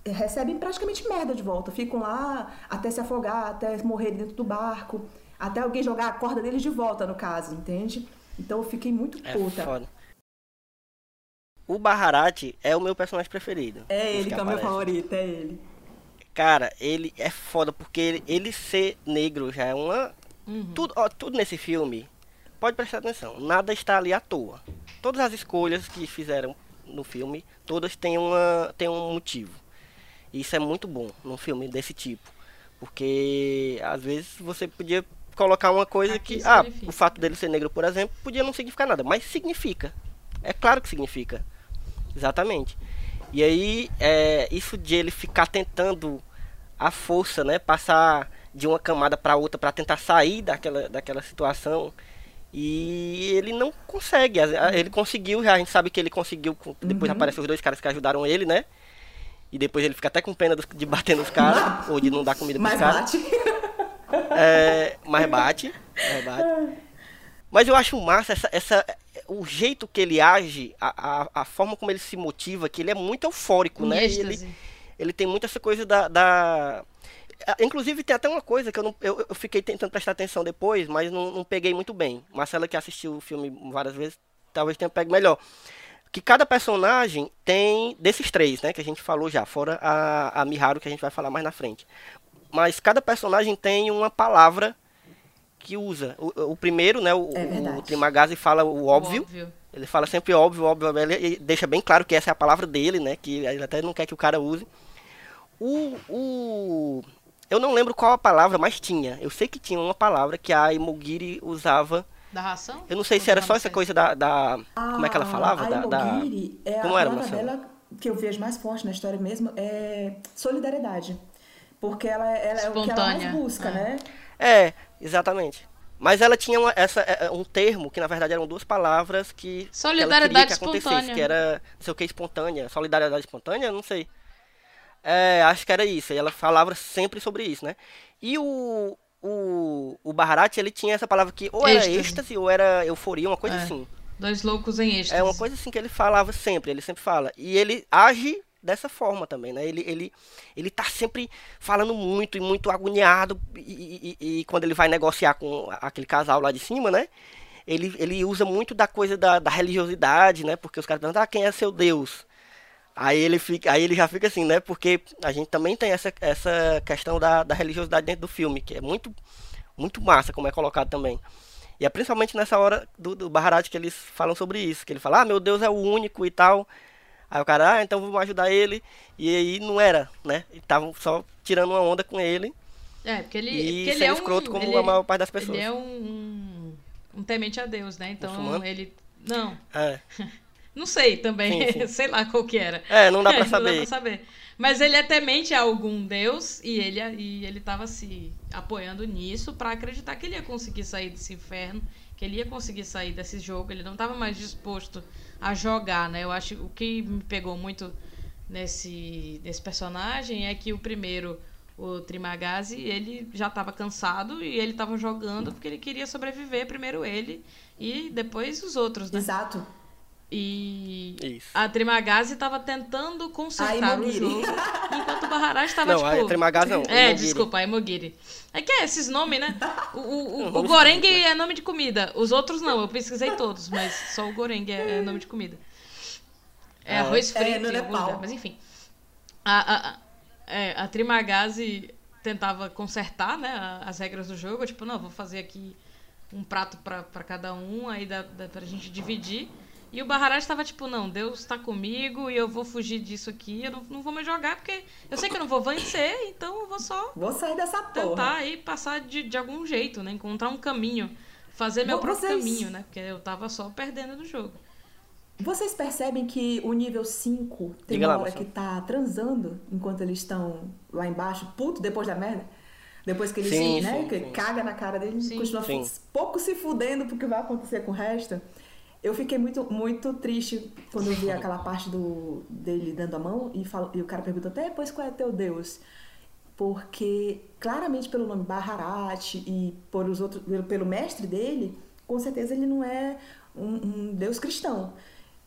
eh, recebem praticamente merda de volta. Ficam lá até se afogar, até morrer dentro do barco, até alguém jogar a corda deles de volta, no caso, entende? Então eu fiquei muito É puta. foda. O Baharat é o meu personagem preferido. É ele que é o meu favorito, é ele. Cara, ele é foda porque ele, ele ser negro já é uma. Tudo, ó, tudo nesse filme, pode prestar atenção, nada está ali à toa. Todas as escolhas que fizeram no filme, todas têm, uma, têm um motivo. E isso é muito bom num filme desse tipo. Porque às vezes você podia colocar uma coisa Aqui que. Ah, o fato dele ser negro, por exemplo, podia não significar nada, mas significa. É claro que significa. Exatamente. E aí, é, isso de ele ficar tentando a força, né, passar de uma camada para outra para tentar sair daquela, daquela situação. E ele não consegue. Às- a- Ele conseguiu, já a gente sabe que ele conseguiu. Depois aparecem os dois caras que ajudaram ele, né? E depois ele fica até com pena de bater nos caras, ou de não dar comida pros Mas caras. bate. É, mas bate, mas bate. Mas eu acho massa essa, essa, o jeito que ele age, a, a, a forma como ele se motiva, que ele é muito eufórico, Em né? Ele, ele tem muito essa coisa da, da- Inclusive tem até uma coisa que eu, não, eu, eu fiquei tentando prestar atenção depois, mas não, não peguei muito bem. Marcela que assistiu o filme várias vezes, talvez tenha pego melhor. Que cada personagem tem, desses três, né, que a gente falou já, fora a, a Miharu que a gente vai falar mais na frente. Mas cada personagem tem uma palavra que usa. O, o primeiro, né, o, É o verdade. Trimagazi fala o óbvio. Ele fala sempre óbvio, óbvio, óbvio, ele deixa bem claro que essa é a palavra dele, né? Que ele até não quer que o cara use. O, o eu não lembro qual a palavra, mas tinha. Eu sei que tinha uma palavra que a Imogiri usava. Da ração? Eu não sei se era só essa coisa da, da- como é que ela falava? A Da, da- Imogiri é Como a era, palavra dela que eu vejo mais forte na história mesmo é solidariedade. Porque ela, ela é o que ela mais busca, é. né? É, exatamente. Mas ela tinha uma- essa, é, é, um termo que na verdade eram duas palavras que, que ela Solidariedade queria que acontecesse, espontânea. que era não sei o que espontânea, solidariedade espontânea, não sei. É, acho que era isso. E ela falava sempre sobre isso, né? E o o, o Baharat, ele tinha essa palavra que ou era Êxtase. êxtase ou era euforia, uma coisa É. assim. Dois loucos em êxtase. É uma coisa assim que ele falava sempre, ele sempre fala. E ele age dessa forma também, né? Ele, ele, ele tá sempre falando muito e muito agoniado. E, e- e- quando ele vai negociar com aquele casal lá de cima, né? Ele, ele usa muito da coisa da, da religiosidade, né? Porque os caras perguntam, ah, quem é seu Deus? Aí ele, fica, aí ele já fica assim, né? Porque a gente também tem essa, essa questão da, da religiosidade dentro do filme, que é muito, muito massa como é colocado também. E é principalmente nessa hora do, do Baharat que eles falam sobre isso. Que ele fala, ah, meu Deus é o único e tal. Aí o cara, ah, então vamos ajudar ele. E aí não era, né? Estavam só tirando uma onda com ele. É, porque ele, E porque ele é um, escroto como ele, a maior parte das pessoas. Ele é um, um, um temente a Deus, né? Então Muçulmano? ele. Não, É, não sei também. Sim, sim. sei lá qual que era. é não dá pra Não dá saber. pra saber. Mas ele é temente a algum Deus e ele, e ele tava se apoiando nisso pra acreditar que ele ia conseguir sair desse inferno, que ele ia conseguir sair desse jogo. Ele não tava mais disposto a jogar, né? Eu acho o que me pegou muito nesse, nesse personagem é que o primeiro, o Trimagazi, ele já tava cansado e ele tava jogando porque ele queria sobreviver, primeiro ele e depois os outros, né? Exato. E Isso. a Trimagazi tava tentando consertar o jogo, enquanto o Baharaj tava Não, tipo... a Trimagaz não. É, Imogiri. desculpa, a Imogiri. É que é esses nomes, né? O, o, o, Não, o Goreng é nome de comida. Os outros não, eu pesquisei todos, mas só o Goreng é, é nome de comida. É Ah. arroz É, frito no em algum Nepal. lugar, mas enfim. A, a, a, é, a Trimagazi tentava consertar né, as regras do jogo. Tipo, não, vou fazer aqui um prato pra pra cada um, aí dá, dá pra gente dividir. E o Baharaj tava tipo, não, Deus tá comigo e eu vou fugir disso aqui, eu não, não vou mais jogar, porque eu sei que eu não vou vencer, então eu vou só Vou sair dessa tentar porra. aí passar de, de algum jeito, né? Encontrar um caminho. Fazer meu Bom, próprio vocês- caminho, né? Porque eu tava só perdendo no jogo. Vocês percebem que o nível 5 tem Diga uma lá, hora moção. que tá transando enquanto eles estão lá embaixo, puto depois da merda? Depois que ele Sim, se, né, sim, que sim. caga na cara dele, Sim. continua Sim. pouco se fudendo porque vai acontecer com o resto. Eu fiquei muito, muito triste quando eu vi aquela parte do, dele dando a mão e, fala, e o cara perguntou até depois qual é teu Deus. Porque claramente pelo nome Baharat e por os outros, pelo, pelo mestre dele, com certeza ele não é um, um Deus cristão.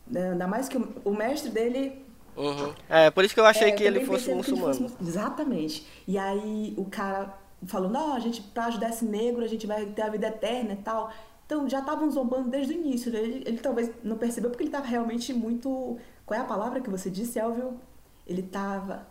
né? Ainda mais que o, o mestre dele Uhum. É, por isso que eu achei é, que ele fosse percebo que ele muçulmano. fosse mu- Exatamente. E aí o cara falou, não, a gente, pra ajudar esse negro, a gente vai ter a vida eterna e tal. Então já estavam zombando desde o início. né? Ele, ele talvez não percebeu porque ele tava realmente muito. Qual é a palavra que você disse, Elvio? Ele tava.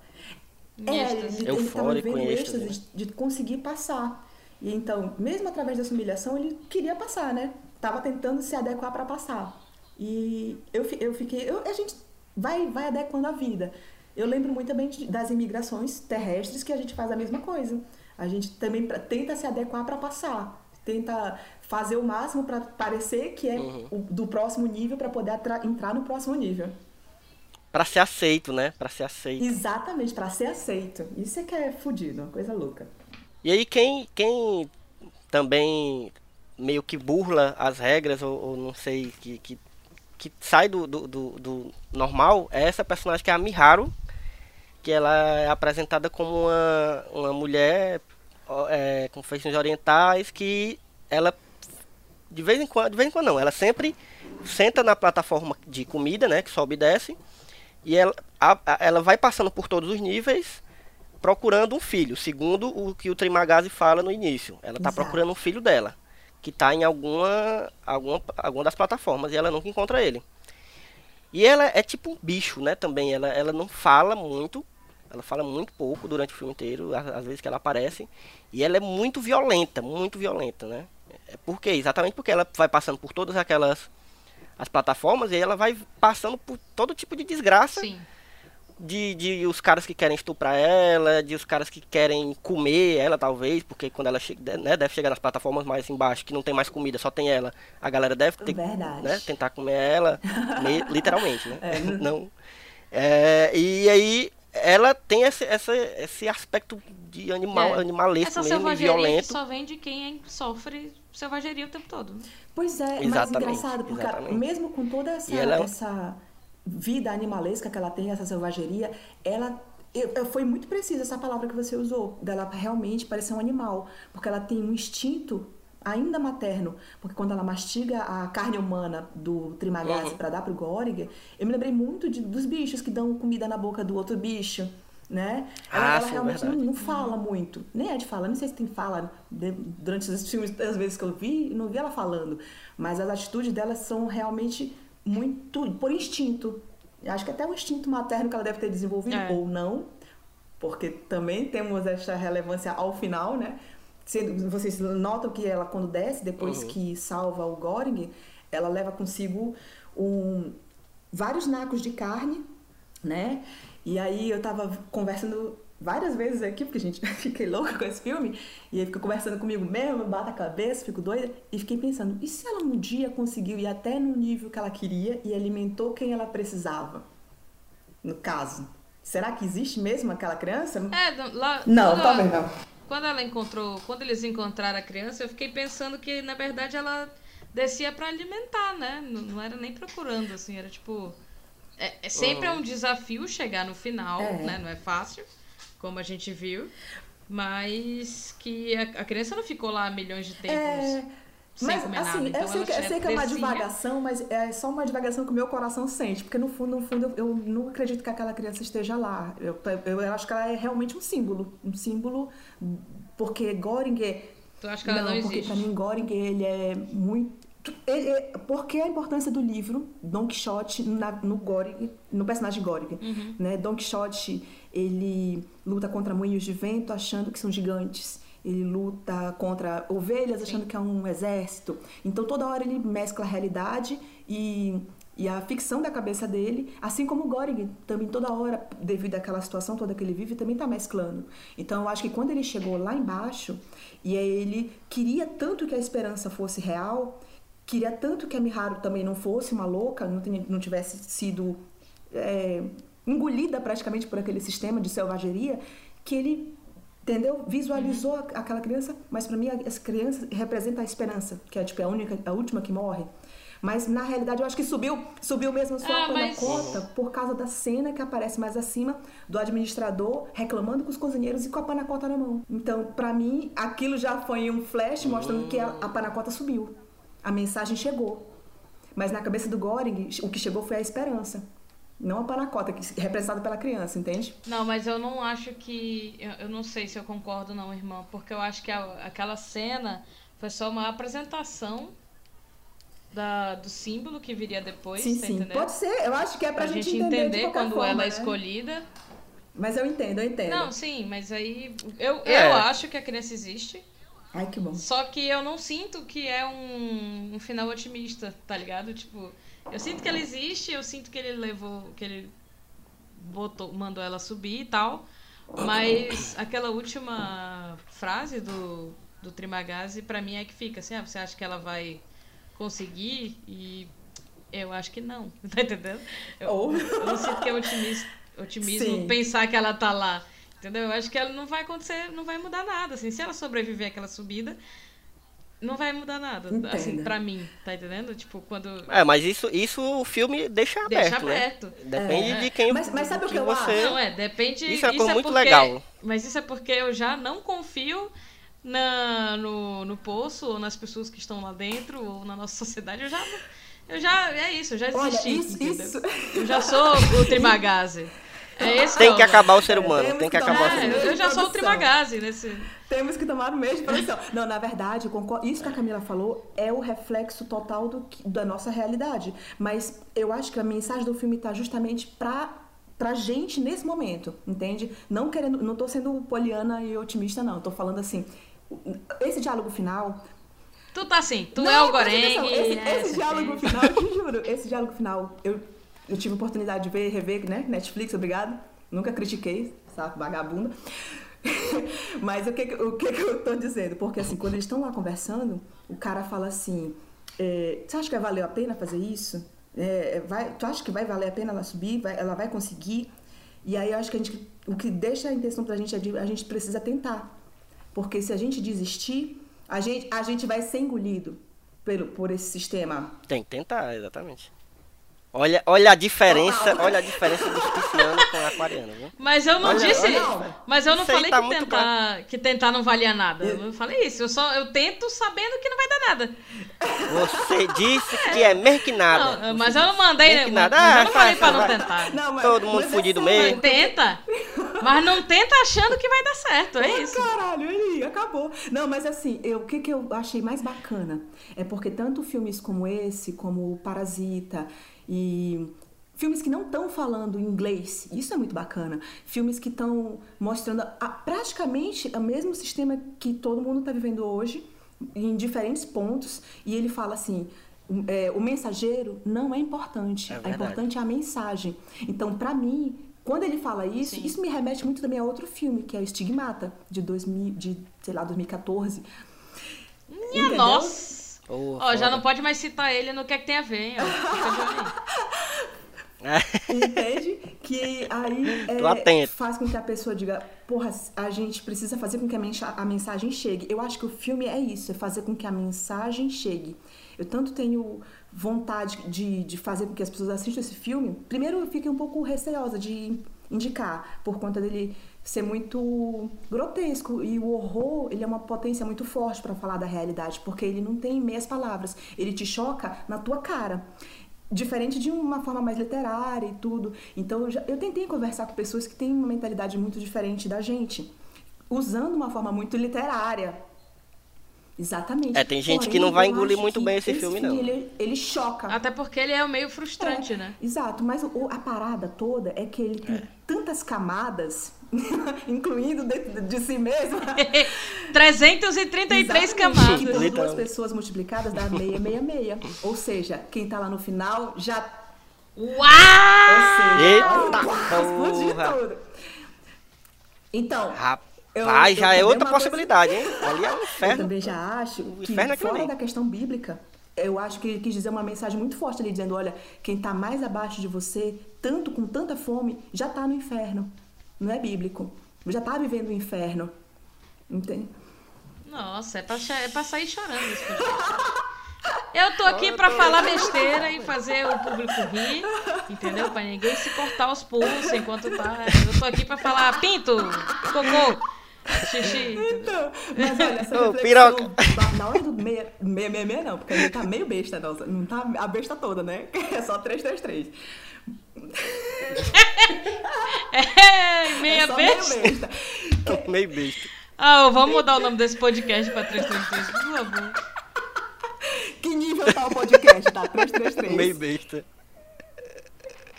Em É, ele, ele tava Eufórico, vivendo êxtase, êxtase de, de conseguir passar. E então, mesmo através dessa humilhação, ele queria passar, né? Tava tentando se adequar para passar. E eu, eu fiquei. eu- a gente vai, vai adequando a vida. Eu lembro muito também de- das imigrações terrestres que a gente faz a mesma coisa. A gente também pra- tenta se adequar para passar. Tenta fazer o máximo para parecer que é Uhum. o- do próximo nível para poder entrar no próximo nível. Pra ser aceito, né? Pra ser aceito. Exatamente, para ser aceito. Isso é que é fudido, uma coisa louca. E aí quem, quem também meio que burla as regras, ou, ou não sei, que, que, que sai do, do, do- do normal, é essa personagem que é a Miharu, que ela é apresentada como uma, uma mulher é, com feições orientais, que ela de vez em quando, de vez em quando não, ela sempre senta na plataforma de comida, né, que sobe e desce, e ela, a- a- ela vai passando por todos os níveis, procurando um filho, segundo o que o Trimagazi fala no início. Ela está procurando um filho dela, que está em alguma, alguma, alguma das plataformas, e ela nunca encontra ele. E ela é tipo um bicho, né, também, ela, ela não fala muito, ela fala muito pouco durante o filme inteiro, às, às vezes que ela aparece, e ela é muito violenta, muito violenta, né. É por quê? Exatamente porque ela vai passando por todas aquelas as plataformas e ela vai passando por todo tipo de desgraça Sim. de, de os caras que querem estuprar ela, de os caras que querem comer ela, talvez, porque quando ela chega, né, deve chegar nas plataformas mais embaixo, que não tem mais comida, só tem ela, a galera deve ter, né, tentar comer ela, me- literalmente, né? Não. É, e aí ela tem esse, esse, esse aspecto de animal, É. animalesco Essa mesmo, e violento. só vem de quem sofre selvageria o tempo todo. Pois é, mas Exatamente, engraçado, porque exatamente. mesmo com toda essa, ela é essa vida animalesca que ela tem, essa selvageria, ela eu- eu- foi muito precisa essa palavra que você usou, dela realmente parecer um animal, porque ela tem um instinto ainda materno, porque quando ela mastiga a carne humana do Trimagasi Uhum. para dar pro Gorg, eu me lembrei muito de- dos bichos que dão comida na boca do outro bicho, né? Ela, Ah, ela sim, realmente não, não fala muito. Nem é de fala, não sei se tem fala de- durante esses filmes, as vezes que eu vi, não vi ela falando. Mas as atitudes dela são realmente muito por instinto. Acho que até o instinto materno que ela deve ter desenvolvido, É. ou não, porque também temos essa relevância ao final, né? Sendo- Vocês notam que ela, quando desce, depois que salva o Goring, ela leva consigo um, vários nacos de carne, né? E aí eu tava conversando várias vezes aqui, porque, gente, eu fiquei louca com esse filme, e aí fica conversando comigo mesmo, eu bato a cabeça, fico doida, e fiquei pensando, e se ela um dia conseguiu ir até no nível que ela queria e alimentou quem ela precisava? No caso. Será que existe mesmo aquela criança? É, não- lá. Não, talvez ela- não. Quando ela encontrou, quando eles encontraram a criança, eu fiquei pensando que na verdade ela descia pra alimentar, né? Não, não era nem procurando, assim, era tipo. É, é sempre é um desafio chegar no final, É. né? Não é fácil, como a gente viu. Mas que a, a criança não ficou lá milhões de tempos É, mas assim. Então eu, sei que, eu sei que é uma divagação, mas é só uma divagação que o meu coração sente. Porque no fundo, no fundo, eu, eu não acredito que aquela criança esteja lá. Eu, eu, eu acho que ela é realmente um símbolo. Um símbolo, porque Göring Tu acha que ela não, porque existe? pra mim Göring, ele é muito... Ele, é- por que a importância do livro Don Quixote na- no Göring, no personagem Göring? Uhum. Né? Don Quixote, ele luta contra moinhos de vento achando que são gigantes. Ele luta contra ovelhas achando que é um exército. Então toda hora ele mescla a realidade e, e a ficção da cabeça dele, assim como o Göring também toda hora, devido àquela situação toda que ele vive, também está mesclando. Então eu acho que quando ele chegou lá embaixo e ele queria tanto que a esperança fosse real, queria tanto que a Miharu também não fosse uma louca, não, não tivesse sido é, engolida praticamente por aquele sistema de selvageria, que ele entendeu? Visualizou a- aquela criança mas para mim a- essa criança representa a esperança que é tipo a única a última que morre. Mas na realidade eu acho que subiu subiu mesmo só Ah, a mas- panacota por causa da cena que aparece mais acima do administrador reclamando com os cozinheiros e com a panacota na mão. Então para mim aquilo já foi um flash mostrando que a, a panacota subiu. A mensagem chegou. Mas na cabeça do Göring o que chegou foi a esperança não a panacota que é representada pela criança entende Não, mas eu não acho que. Eu, eu não sei se eu concordo, não, irmã. Porque eu acho que a- aquela cena foi só uma apresentação da, do símbolo que viria depois. Sim, tá sim. entendendo? Pode ser. Eu acho que é pra, Pra gente gente entender, de entender quando forma, ela é né? escolhida. Mas eu entendo, eu entendo. Não, sim, mas aí. Eu, É. eu acho que a criança existe. Ai, que bom. Só que eu não sinto que é um, um final otimista, tá ligado? Tipo, eu sinto que ela existe, eu sinto que ele levou. que ele botou, mandou ela subir e tal. Mas aquela última frase do, do Trimagazzi, pra mim é que fica assim, ah, você acha que ela vai conseguir? E eu acho que não, tá entendendo? Eu, Ou- eu não sinto que é otimismo, otimismo pensar que ela tá lá. Entendeu? Eu acho que ela não vai acontecer, não vai mudar nada. Assim, se ela sobreviver àquela subida, não vai mudar nada. Entendo. Assim, pra mim, tá entendendo? Tipo, quando. É, mas isso, isso o filme deixa aberto, Deixa né? aberto. Depende É. de quem Mas- mas sabe o que eu você... Não, é, depende. Isso é coisa muito porque- legal. Mas isso é porque eu já não confio na, no, no poço, ou nas pessoas que estão lá dentro, ou na nossa sociedade. Eu já. Eu já. É isso, eu já Olha, desisti. isso, entendeu? isso. Eu já sou o Trimagazi. É esse Tem é que lance. acabar o ser humano, tem que acabar o ser É, humano. eu, eu já sou o. Trimagazi nesse. Temos que tomar o mês de produção. Não, na verdade, concordo. Isso que a Camila falou é o reflexo total do da nossa realidade. Mas eu acho que a mensagem do filme tá justamente pra, pra gente nesse momento, entende? Não querendo, não tô sendo poliana e otimista, não. Tô falando assim. Esse diálogo final Tu tá assim, tu Não, é o Goreng. Esse, é, esse diálogo final, eu te juro, esse diálogo final, eu, eu tive a oportunidade de ver, rever, né? Netflix, obrigado. Nunca critiquei, sabe, vagabunda. Mas o que, o que, eu tô dizendo? Porque assim, quando eles estão lá conversando, o cara fala assim: é, Você acha que vai valer a pena fazer isso? É, vai, tu acha que vai valer a pena ela subir? Vai- ela vai conseguir? E aí eu acho que a gente, o que deixa a intenção pra gente é de, a gente precisa tentar. Porque se a gente desistir, a gente, a gente vai ser engolido pelo, por esse sistema. Tem que tentar, exatamente. Olha, olha a diferença, olha a diferença dos piscianos com aquariano, viu? Mas eu não Olha, disse. olha, mas eu não falei tá que, tentar, que tentar não valia nada. Eu não falei isso. Eu só eu tento sabendo que não vai dar nada. Você disse que é mesmo que nada. Não, mas eu não mandei. Tem que Mas nada. eu Ah, não falei faz, pra não vai. tentar. Não, mas- Todo mundo é fudido mesmo. Tenta. Mas não tenta achando que vai dar certo. É isso. Caralho, ele acabou. Não, mas assim, eu, o que, que eu achei mais bacana é porque tanto filmes como esse, como o Parasita e filmes que não estão falando inglês, isso é muito bacana. Filmes que estão mostrando a- praticamente o mesmo sistema que todo mundo está vivendo hoje, em diferentes pontos, e ele fala assim. o- é, o mensageiro não é importante, É é, importante a mensagem. Então, pra mim, quando ele fala isso, Sim. isso me remete muito também a outro filme, que é o Estigmata, de 2000, de, sei lá, 2014. Minha Entendeu? nossa. Ô, Ó, já não pode mais citar ele no que é que tem a ver, hein? Entende? Que aí é, faz com que a pessoa diga, porra, a gente precisa fazer com que a mensagem chegue. Eu acho que o filme é isso, é fazer com que a mensagem chegue. Eu tanto tenho vontade de, de fazer com que as pessoas assistam esse filme. Primeiro, eu fiquei um pouco receosa de indicar, por conta dele ser muito grotesco e o horror ele é uma potência muito forte para falar da realidade porque ele não tem meias palavras ele te choca na tua cara diferente de uma forma mais literária e tudo. Então eu, já, eu tentei conversar com pessoas que têm uma mentalidade muito diferente da gente, usando uma forma muito literária. Exatamente. É, tem gente Porém, que não vai engolir muito bem esse filme, não. Ele, ele choca. Até porque ele é meio frustrante, É, né? Exato, mas o- a parada toda é que ele tem tantas camadas, incluindo dentro de si mesmo. 333 Exatamente, camadas. Que por duas pessoas multiplicadas dá 666. Ou seja, quem tá lá no final já Uau! Ou seja, Eita olha, explodiu tudo. Então, Rapaz, Eu- já eu é outra possibilidade, hein? Ali é um eu inferno. também já acho O que inferno é fora ali. da questão bíblica, eu acho que ele quis dizer uma mensagem muito forte ali, dizendo, olha, quem tá mais abaixo de você, tanto com tanta fome, já tá no inferno. Não é bíblico. Já tá vivendo o inferno. Entende? Nossa, é pra, é pra sair chorando podcast. Eu tô aqui pra falar besteira e fazer o público rir, entendeu? Pra ninguém se cortar os pulsos enquanto tá. Eu tô aqui pra falar pinto, cocô, xixi. Então, mas olha, essa Ô, piroca. na- hora do meia, meia, meia, meia, não, porque a gente tá meio besta, nossa. Não tá a besta toda, né? É só 333. É, meia é besta. meio besta. Meio besta. Ah, vamos mudar o nome desse podcast pra 333, por favor. Que nível tá o podcast? Tá 333. Meio besta.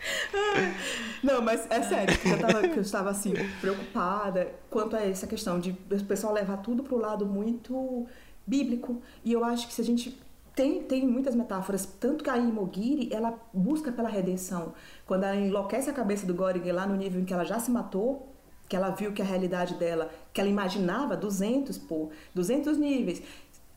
Não, mas é sério, que eu, tava, que eu estava assim, preocupada quanto a essa questão de o pessoal levar tudo pro lado muito bíblico. E eu acho que se a gente. Tem, tem muitas metáforas, tanto que a Imogiri, ela busca pela redenção. Quando ela enlouquece a cabeça do Gorg lá no nível em que ela já se matou, que ela viu que a realidade dela, que ela imaginava 200, pô, 200 níveis.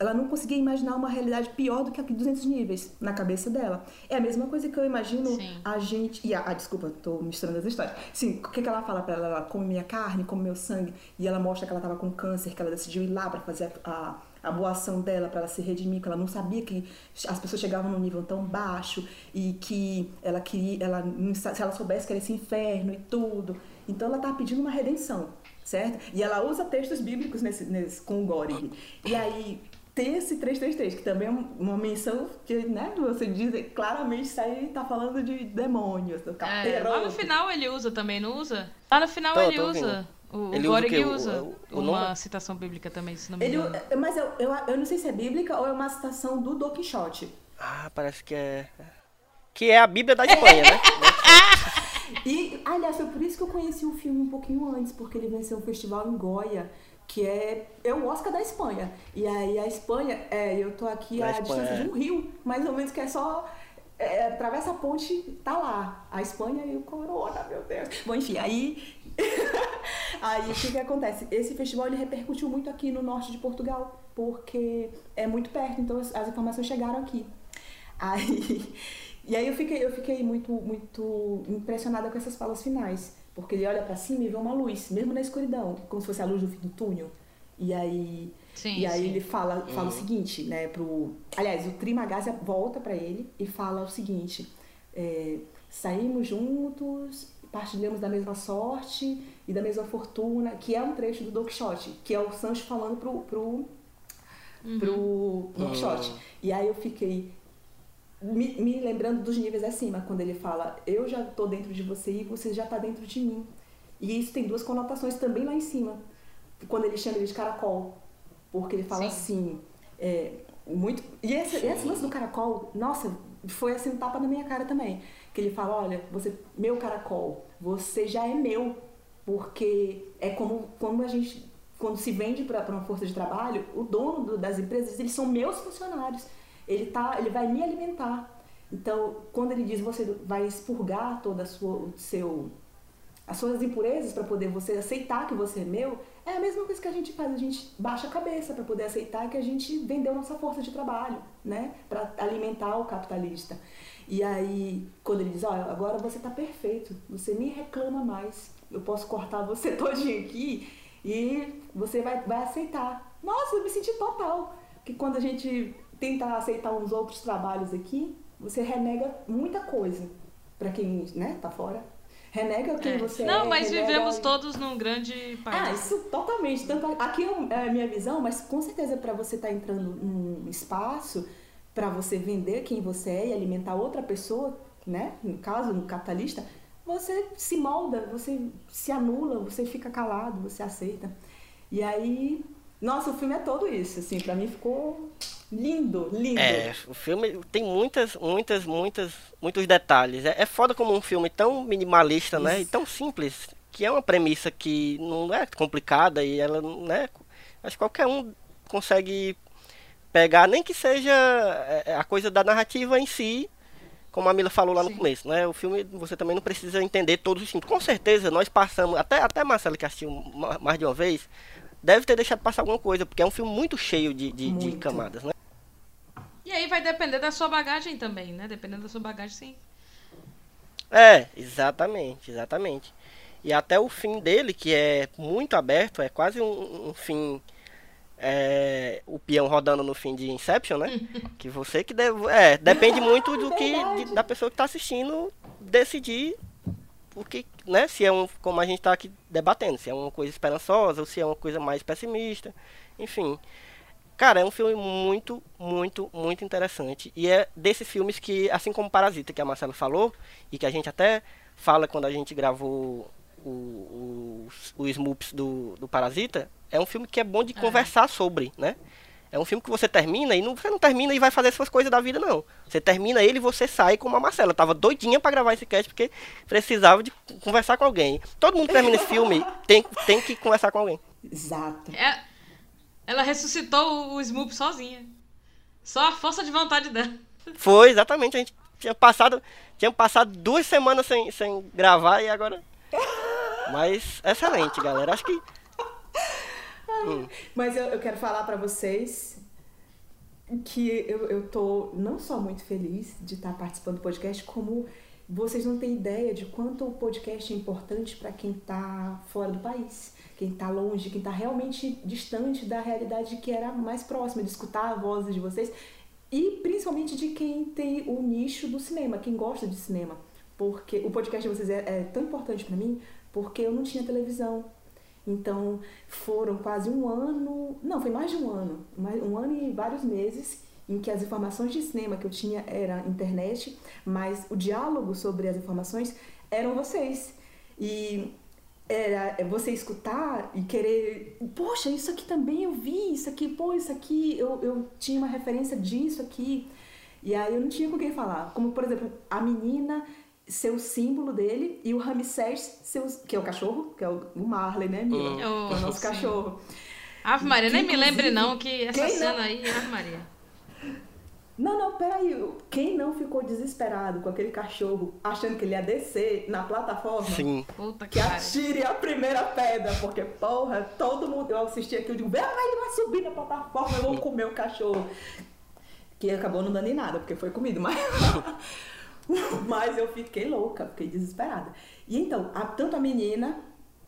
Ela não conseguia imaginar uma realidade pior do que a 200 níveis na cabeça dela. É a mesma coisa que eu imagino Sim. a gente. E a, ah, desculpa, tô misturando as histórias. Sim, o que, que ela fala pra ela? Ela come minha carne, come meu sangue. E ela mostra que ela tava com câncer, que ela decidiu ir lá pra fazer a, a, a boa ação dela, pra ela se redimir, que ela não sabia que as pessoas chegavam num nível tão baixo e que ela queria. Ela, se ela soubesse que era esse inferno e tudo. Então ela tá pedindo uma redenção, certo? E ela usa textos bíblicos nesse, nesse, com o Goring. E aí. Tem esse 333, que também é uma menção que, né, você diz claramente isso aí tá falando de demônios, do É, capeiro. lá no final ele usa também, não usa? Lá no final Tô, ele tô usa. O, Ele o? O- usa o- o uma nome? citação bíblica também, se não me Ele, engano. mas eu, eu, eu não sei se é bíblica ou é uma citação do Don Quixote. Ah, parece que é. Que é a Bíblia da Espanha, né? E, aliás, foi por isso que eu conheci o filme um pouquinho antes, porque ele venceu um festival em Goya, que é, é o Oscar da Espanha. E aí a Espanha, é, eu tô aqui Espanha, distância é. de um rio, mais ou menos, que é só. É, atravessa a ponte, tá lá. A Espanha e o Corona, meu Deus. Bom, enfim, aí. aí o que, que acontece? Esse festival ele repercutiu muito aqui no norte de Portugal, porque é muito perto, então as, as informações chegaram aqui. Aí, e aí eu fiquei, eu fiquei muito, muito impressionada com essas falas finais. Porque ele olha pra cima e vê uma luz, mesmo na escuridão, como se fosse a luz do fim do túnel. E aí, Sim, e aí sim. ele fala, fala o seguinte, né, pro... Aliás, o Trimagasia volta pra ele e fala o seguinte, é, saímos juntos, partilhamos da mesma sorte e da mesma fortuna, que é um trecho do Don Quixote, que é o Sancho falando pro, pro, pro Don Quixote. E aí eu fiquei me, me lembrando dos níveis acima, quando ele fala, eu já tô dentro de você e você já tá dentro de mim. E isso tem duas conotações também lá em cima. Quando ele chama ele de caracol. Porque ele fala Sim. assim, é, muito. E esse, esse lance do caracol, nossa, foi assim um tapa na minha cara também. Que ele fala, olha, você, meu caracol, você já é meu. Porque é como quando a gente. Quando se vende para uma força de trabalho, o dono do- das empresas, eles são meus funcionários. Ele, tá, ele vai me alimentar. Então, quando ele diz você vai expurgar toda a sua, o seu, as suas impurezas para poder você aceitar que você é meu, é a mesma coisa que a gente faz, a gente baixa a cabeça para poder aceitar que a gente vendeu nossa força de trabalho, né, para alimentar o capitalista. E aí, quando ele diz, olha, agora você tá perfeito, você nem reclama mais, eu posso cortar você todinho aqui e você vai, vai aceitar. Nossa, eu me senti total, que quando a gente tenta aceitar uns outros trabalhos aqui, você renega muita coisa para quem, né, tá fora. Renega quem É. você é. Não, mas renega- vivemos todos num grande ah, país. isso totalmente. Tanto aqui é é a minha visão, mas com certeza para você estar entrando num espaço para você vender quem você é e alimentar outra pessoa, né? No caso, no capitalista, você se molda, você se anula, você fica calado, você aceita. E aí, nossa, o filme é todo isso, assim, para mim ficou lindo, lindo. É, o filme tem muitas, muitas, muitas, muitos detalhes. É, é foda como um filme tão minimalista, né? E Isso. tão simples, que é uma premissa que não é complicada e ela não é. Acho que qualquer um consegue pegar, nem que seja é, a coisa da narrativa em si, como a Mila falou lá no Sim. começo, né? O filme você também não precisa entender todos os símbolos. Com certeza nós passamos, até até Marcelo que assistiu ma- mais de uma vez, deve ter deixado passar alguma coisa, porque é um filme muito cheio de, de, de Muito. camadas, né? E aí vai depender da sua bagagem também, né? Dependendo da sua bagagem, sim. É, exatamente, exatamente. E até o fim dele, que é muito aberto, é quase um, um fim. é, o peão rodando no fim de Inception, né? que você que deve. É, depende muito do que. de- da pessoa que tá assistindo decidir o que, né? Se é um. Como a gente tá aqui debatendo, se é uma coisa esperançosa ou se é uma coisa mais pessimista. Enfim. Cara, é um filme muito, muito, muito interessante. E é desses filmes que, assim como Parasita, que a Marcela falou, e que a gente até fala quando a gente gravou o, o, o Smoops do, do Parasita, é um filme que é bom de conversar sobre, né? É um filme que você termina e não, você não termina e vai fazer suas coisas da vida, não. Você termina ele e você sai como a Marcela. Tava doidinha pra gravar esse cast porque precisava de conversar com alguém. Todo mundo que termina esse filme tem, tem que conversar com alguém. Exato. É, ela ressuscitou o, o Smoop sozinha. Só a força de vontade dela. Foi, exatamente. A gente tinha passado, tinha passado duas semanas sem, sem gravar e agora. Mas excelente, galera. Acho que. Mas eu, eu quero falar pra vocês que eu, eu tô não só muito feliz de estar participando do podcast, como vocês não têm ideia de quanto o podcast é importante para quem tá fora do país, quem tá longe, quem tá realmente distante da realidade que era mais próxima, de escutar a voz de vocês e principalmente de quem tem o nicho do cinema, quem gosta de cinema. Porque o podcast de vocês é, é tão importante para mim porque eu não tinha televisão. Então foram quase um ano, não, foi mais de um ano, um ano e vários meses em que as informações de cinema que eu tinha era internet, mas o diálogo sobre as informações eram vocês. E era você escutar e querer, poxa, isso aqui também eu vi, isso aqui, pô, isso aqui eu, eu tinha uma referência disso aqui. E aí eu não tinha com quem falar. Como, por exemplo, a menina ser o símbolo dele e o Ramsés, ser o- que é o cachorro, que é o, o Marley, né, Mila? Hum. Que é o Oh, nosso sim. cachorro. Ave Maria, nem me lembre não que essa quem não- cena aí, Ave Maria. Não, não, peraí. Quem não ficou desesperado com aquele cachorro achando que ele ia descer na plataforma? Sim. Puta Que que pariu. atire a primeira pedra, porque, porra, todo mundo. Eu assisti aqui, eu digo, "Ah, ele vai subir na plataforma, eu vou comer o cachorro. Que acabou não dando em nada, porque foi comido, mas. Mas eu fiquei louca, fiquei desesperada. E então, a- tanto a menina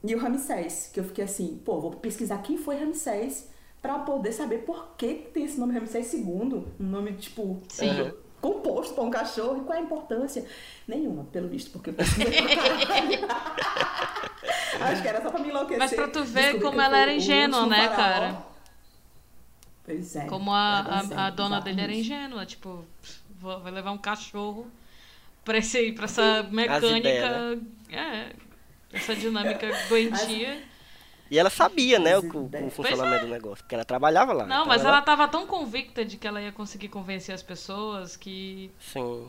e o Ramsés, que eu fiquei assim, pô, vou pesquisar quem foi Ramsés pra poder saber por que tem esse nome Ramsés II, um nome, tipo, Sim. eh, composto pra um cachorro, e qual é a importância? Nenhuma, pelo visto, porque eu pesquisei caralho. Acho que era só pra me enlouquecer. Mas pra tu ver como ela era ingênua, né, faraó. cara? Pois é. Como a, Pois é, a, a dona dele era ingênua, tipo, vou- vai levar um cachorro pra, esse, pra essa mecânica. ideias, É, essa dinâmica doentia. E ela sabia, né, o, o- funcionamento do negócio, porque ela trabalhava lá. Não, então mas ela tava tão convicta de que ela ia conseguir convencer as pessoas que. Sim.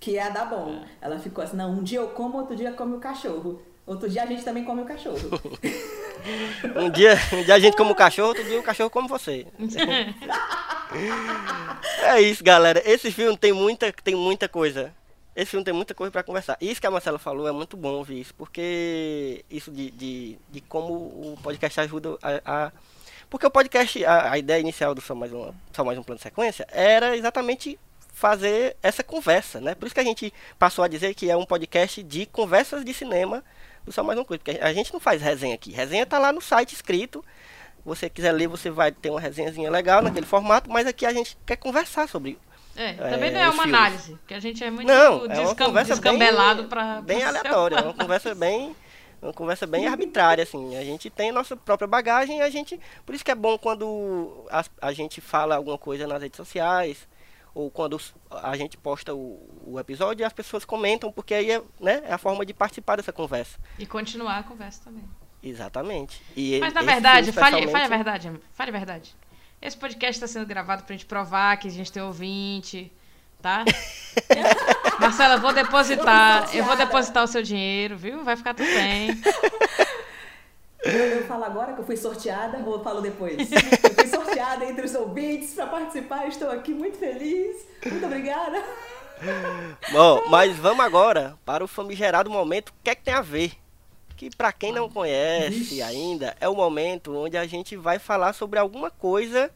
Que ia dar bom. Ela ficou assim, não, um dia eu como, outro dia come o cachorro. Outro dia a gente também come o cachorro. Um dia, um dia a gente come o cachorro, outro dia o cachorro come você. É isso, galera. Esse filme tem muita, tem muita coisa. Esse filme tem muita coisa pra conversar. Isso que a Marcela falou é muito bom ouvir isso, porque isso de, de, de como o podcast ajuda a. a- porque o podcast, a, a ideia inicial do Só Mais, uma, Só Mais Um Plano de Sequência era exatamente fazer essa conversa, né? Por isso que a gente passou a dizer que é um podcast de conversas de cinema do Só Mais Um Coisa, porque a gente não faz resenha aqui. Resenha tá lá no site escrito. você quiser ler, você vai ter uma resenhazinha legal naquele formato, mas aqui a gente quer conversar sobre É, também não É, é os uma análise, porque a gente é muito Não, é uma descam- conversa descambelado bem, pra. bem aleatória, é uma conversa bem uma conversa bem arbitrária assim. A gente tem a nossa própria bagagem, e a gente, por isso que é bom quando a, a gente fala alguma coisa nas redes sociais ou quando a gente posta o, o episódio e as pessoas comentam, porque aí é, né, é a forma de participar dessa conversa. E continuar a conversa também. Exatamente. E Mas na verdade, fale, fale a verdade. Fale a verdade. Esse podcast está sendo gravado pra gente provar que a gente tem ouvinte, tá? Marcela, eu vou depositar. Eu vou depositar o seu dinheiro, viu? Vai ficar tudo bem. Eu, eu falo agora que eu fui sorteada ou eu falo depois? Eu fui sorteada entre os ouvintes para participar, estou aqui muito feliz. Muito obrigada. Bom, mas vamos agora para o famigerado momento. O que é que tem a ver? Que para quem não conhece ainda, é o momento onde a gente vai falar sobre alguma coisa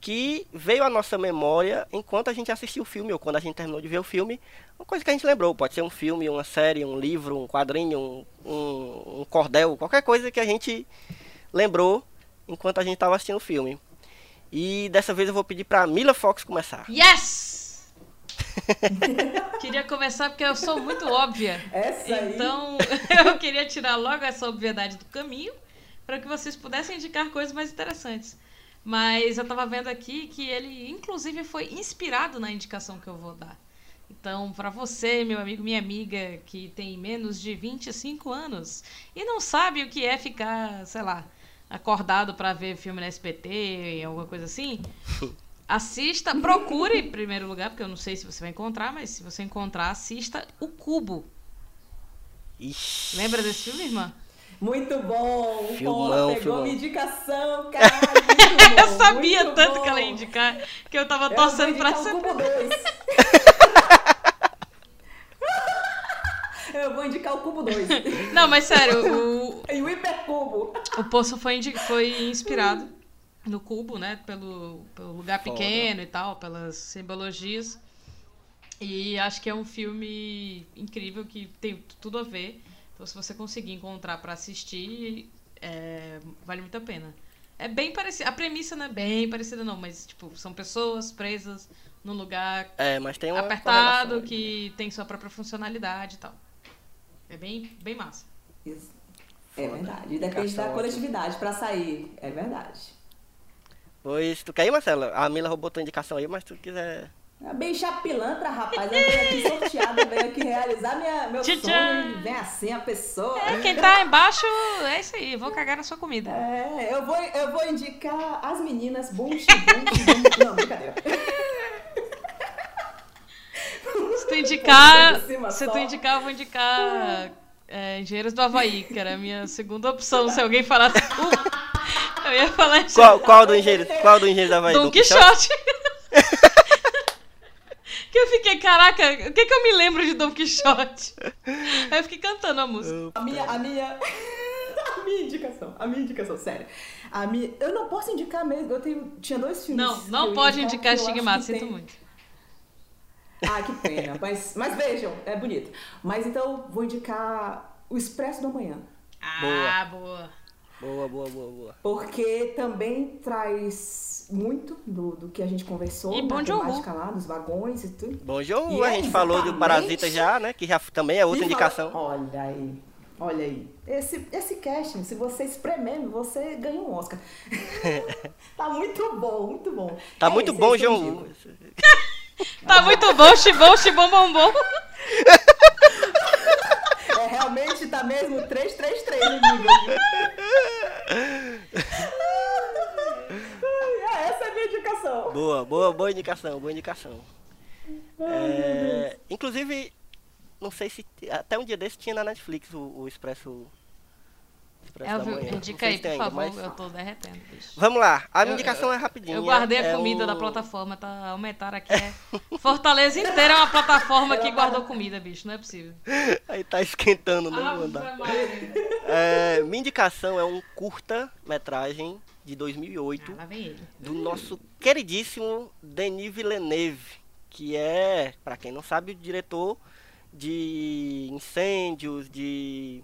que veio à nossa memória enquanto a gente assistiu o filme ou quando a gente terminou de ver o filme. Uma coisa que a gente lembrou. Pode ser um filme, uma série, um livro, um quadrinho, um, um, um cordel, qualquer coisa que a gente lembrou enquanto a gente estava assistindo o filme. E dessa vez eu vou pedir para Mila Fox começar. Yes! Queria começar porque eu sou muito óbvia. Essa aí. Então, eu queria tirar logo essa obviedade do caminho para que vocês pudessem indicar coisas mais interessantes. Mas eu tava vendo aqui que ele, inclusive, foi inspirado na indicação que eu vou dar. Então, para você, meu amigo, minha amiga, que tem menos de 25 anos e não sabe o que é ficar, sei lá, acordado para ver filme na SPT, alguma coisa assim, assista, procure em primeiro lugar, porque eu não sei se você vai encontrar, mas se você encontrar, assista O Cubo. Ixi. Lembra desse filme, irmã? Muito bom. Filmão, pegou filmão. minha indicação, bom, Eu sabia muito tanto bom. que ela ia indicar que eu tava Eu torcendo vou pra indicar ser. o Cubo 2. Eu vou indicar o Cubo 2. Não, mas sério, o, E o Hipercubo. o Poço foi, indi- foi inspirado no cubo, né? Pelo, pelo lugar Foda. pequeno e tal, pelas simbologias. E acho que é um filme incrível que tem tudo a ver. Então, se você conseguir encontrar pra assistir, é, vale muito a pena. É bem parecido. A premissa não é bem parecida, não, mas, tipo, são pessoas presas num lugar É, mas tem uma apertado que tem sua própria funcionalidade e tal. É bem, bem massa. Isso. É verdade. Depende da coletividade pra sair. É verdade. Pois, tu quer ir, Marcela? A Mila roubou tua indicação aí, mas tu quiser... É bem chapilantra, rapaz. Eu venho aqui sorteada, venho aqui realizar minha, meu Tchau, sonho. Vem assim a pessoa. É, quem tá embaixo é isso aí, vou cagar na sua comida. É, eu vou, eu vou indicar as meninas Bunch, Bunch, Bunch. Não, brincadeira. Se tu indicar, se tu indicar, eu vou indicar é, Engenheiros do Havaí, que era a minha segunda opção. Se alguém falasse um, eu ia falar Engenheiros Qual, qual do engenheiro? Qual do engenheiro da Havaí? Don Quixote. que eu fiquei, caraca, o que que eu me lembro de Don Quixote? Aí eu fiquei cantando a música. A minha, a minha, a minha indicação, a minha indicação, sério. A minha, eu não posso indicar mesmo, eu tenho, tinha dois filmes. Não, não pode indicar estigmado, que sinto tem- muito. Ah, que pena. Mas, mas vejam, é bonito. Mas então vou indicar o Expresso da Manhã. Ah, boa. Boa, boa, boa, boa. Porque também traz muito do, do que a gente conversou E Bom temática lá, dos vagões e tudo. Bom jogo, E a é gente falou do exatamente- Parasita já, né? Que já também é outra E indicação. fala- Olha aí, olha aí. Esse, esse casting, se você espremer, você ganha um Oscar. tá muito bom, muito bom. Tá É muito esse, bom, João. Tá muito bom, xibom, xibom, bom, bom. É, realmente tá mesmo 333 no nível. é, essa é a minha indicação. Boa, boa, boa indicação, boa indicação. É, inclusive, não sei se até um dia desse tinha na Netflix o, o Expresso, Expresso da Manhã. Indica aí, por ainda, favor. mas- Eu tô derretendo, bicho. Vamos lá, a minha Eu- indicação é rapidinha. Eu guardei a é comida o- da plataforma, tá? Aumentaram aqui. É... Fortaleza inteira é uma plataforma que guardou comida, bicho. Não é possível. Aí tá esquentando, não vou andar. Ave Maria. É, minha indicação é um curta-metragem de 2008 Ah, do nosso queridíssimo Denis Villeneuve, que é, pra quem não sabe, o diretor de incêndios, de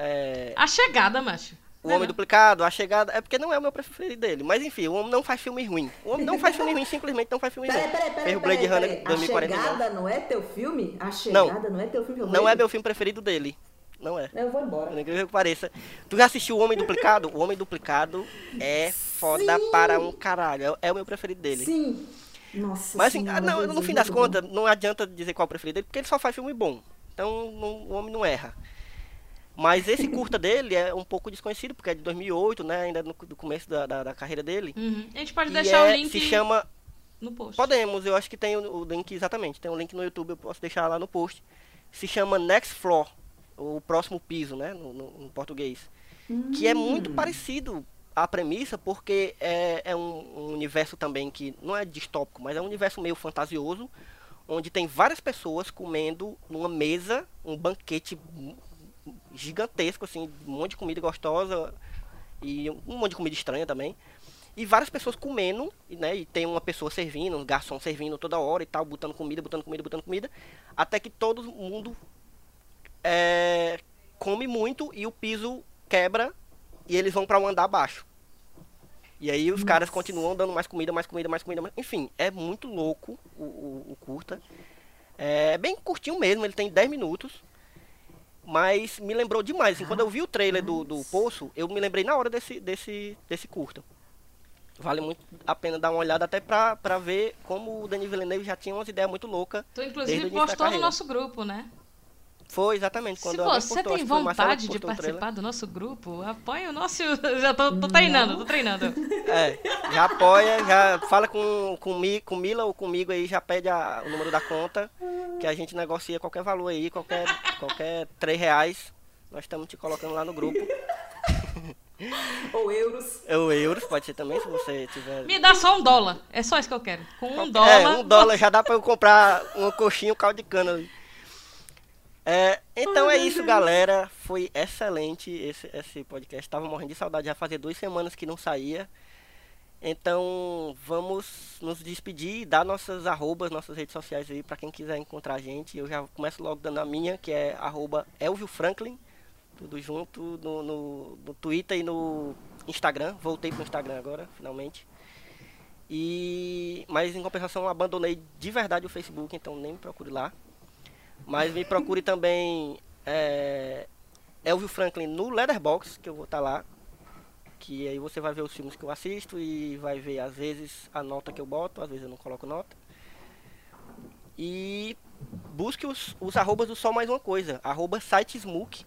é, A chegada, macho. O Não é Homem não? Duplicado, A Chegada, é porque não é o meu preferido dele, mas enfim, o homem não faz filme ruim. O homem não faz filme ruim, simplesmente não faz filme ruim. peraí, peraí. Blade peraí, Runner peraí. A 2049. chegada não é teu filme? A chegada não, é teu filme? Não é meu filme preferido dele. Não é. Eu vou embora. Incrível que pareça. Tu já assistiu O Homem Duplicado? O Homem Duplicado é foda Sim. para um caralho. É é o meu preferido dele. Sim. Nossa Mas assim, senhora, ah, não, no fim das bom. contas, não adianta dizer qual é o preferido dele, porque ele só faz filme bom. Então não- o homem não erra. Mas esse curta dele é um pouco desconhecido, porque é de 2008, né? Ainda no, do começo da, da, da carreira dele. Uhum. A gente pode E deixar é- o link Se chama no post. Podemos, eu acho que tem o, o link exatamente. Tem um link no YouTube, eu posso deixar lá no post. Se chama Next Floor, o próximo piso, né? No, no- em português. Que é muito parecido à premissa, porque é, é um, um universo também que não é distópico, mas é um universo meio fantasioso, onde tem várias pessoas comendo numa mesa, um banquete gigantesco, assim, um monte de comida gostosa e um monte de comida estranha também. E várias pessoas comendo, e, né? E tem uma pessoa servindo, um garçom servindo toda hora e tal, botando comida, botando comida, botando comida. Até que todo mundo é, come muito e o piso quebra e eles vão para um andar abaixo. E aí os caras continuam dando mais comida, mais comida, mais comida. mais- Enfim, é muito louco o, o, o curta. É bem curtinho mesmo, ele tem 10 minutos. Mas me lembrou demais. Assim, quando eu vi o trailer do, do Poço, eu me lembrei na hora desse, desse, desse curta. Vale muito a pena dar uma olhada até pra, pra ver como o Denis Villeneuve já tinha umas ideias muito loucas. Tu inclusive postou no nosso grupo, né? Foi exatamente quando Se você postou, tem vontade de participar do nosso grupo, apoie o nosso. Já tô, tô treinando, tô treinando. É, já apoia, já fala com, com, com Mila ou comigo aí, já pede a- o número da conta, que a gente negocia qualquer valor aí, qualquer, qualquer 3 reais. Nós estamos te colocando lá no grupo. Ou euros. Ou euros, pode ser também, se você tiver. Me dá só um dólar. É só isso que eu quero. Com um É, dólar. um dólar já dá pra eu comprar uma coxinha, um caldo de cana ali. É, então é isso, galera. Foi excelente esse, esse podcast. Tava morrendo de saudade, já fazia duas semanas que não saía. Então vamos nos despedir, dar nossas arrobas, nossas redes sociais aí pra quem quiser encontrar a gente. Eu já começo logo dando a minha, que é arroba Elvio Franklin, tudo junto no, no, no Twitter e no Instagram. Voltei pro Instagram agora, finalmente. E mas em compensação abandonei de verdade o Facebook, então nem me procure lá. Mas me procure também é, Elvio Franklin no Letterboxd, que eu vou estar lá. Que aí você vai ver os filmes que eu assisto e vai ver às vezes a nota que eu boto, às vezes eu não coloco nota. E busque os, os arrobas do Só Mais Uma Coisa, arroba site Smook,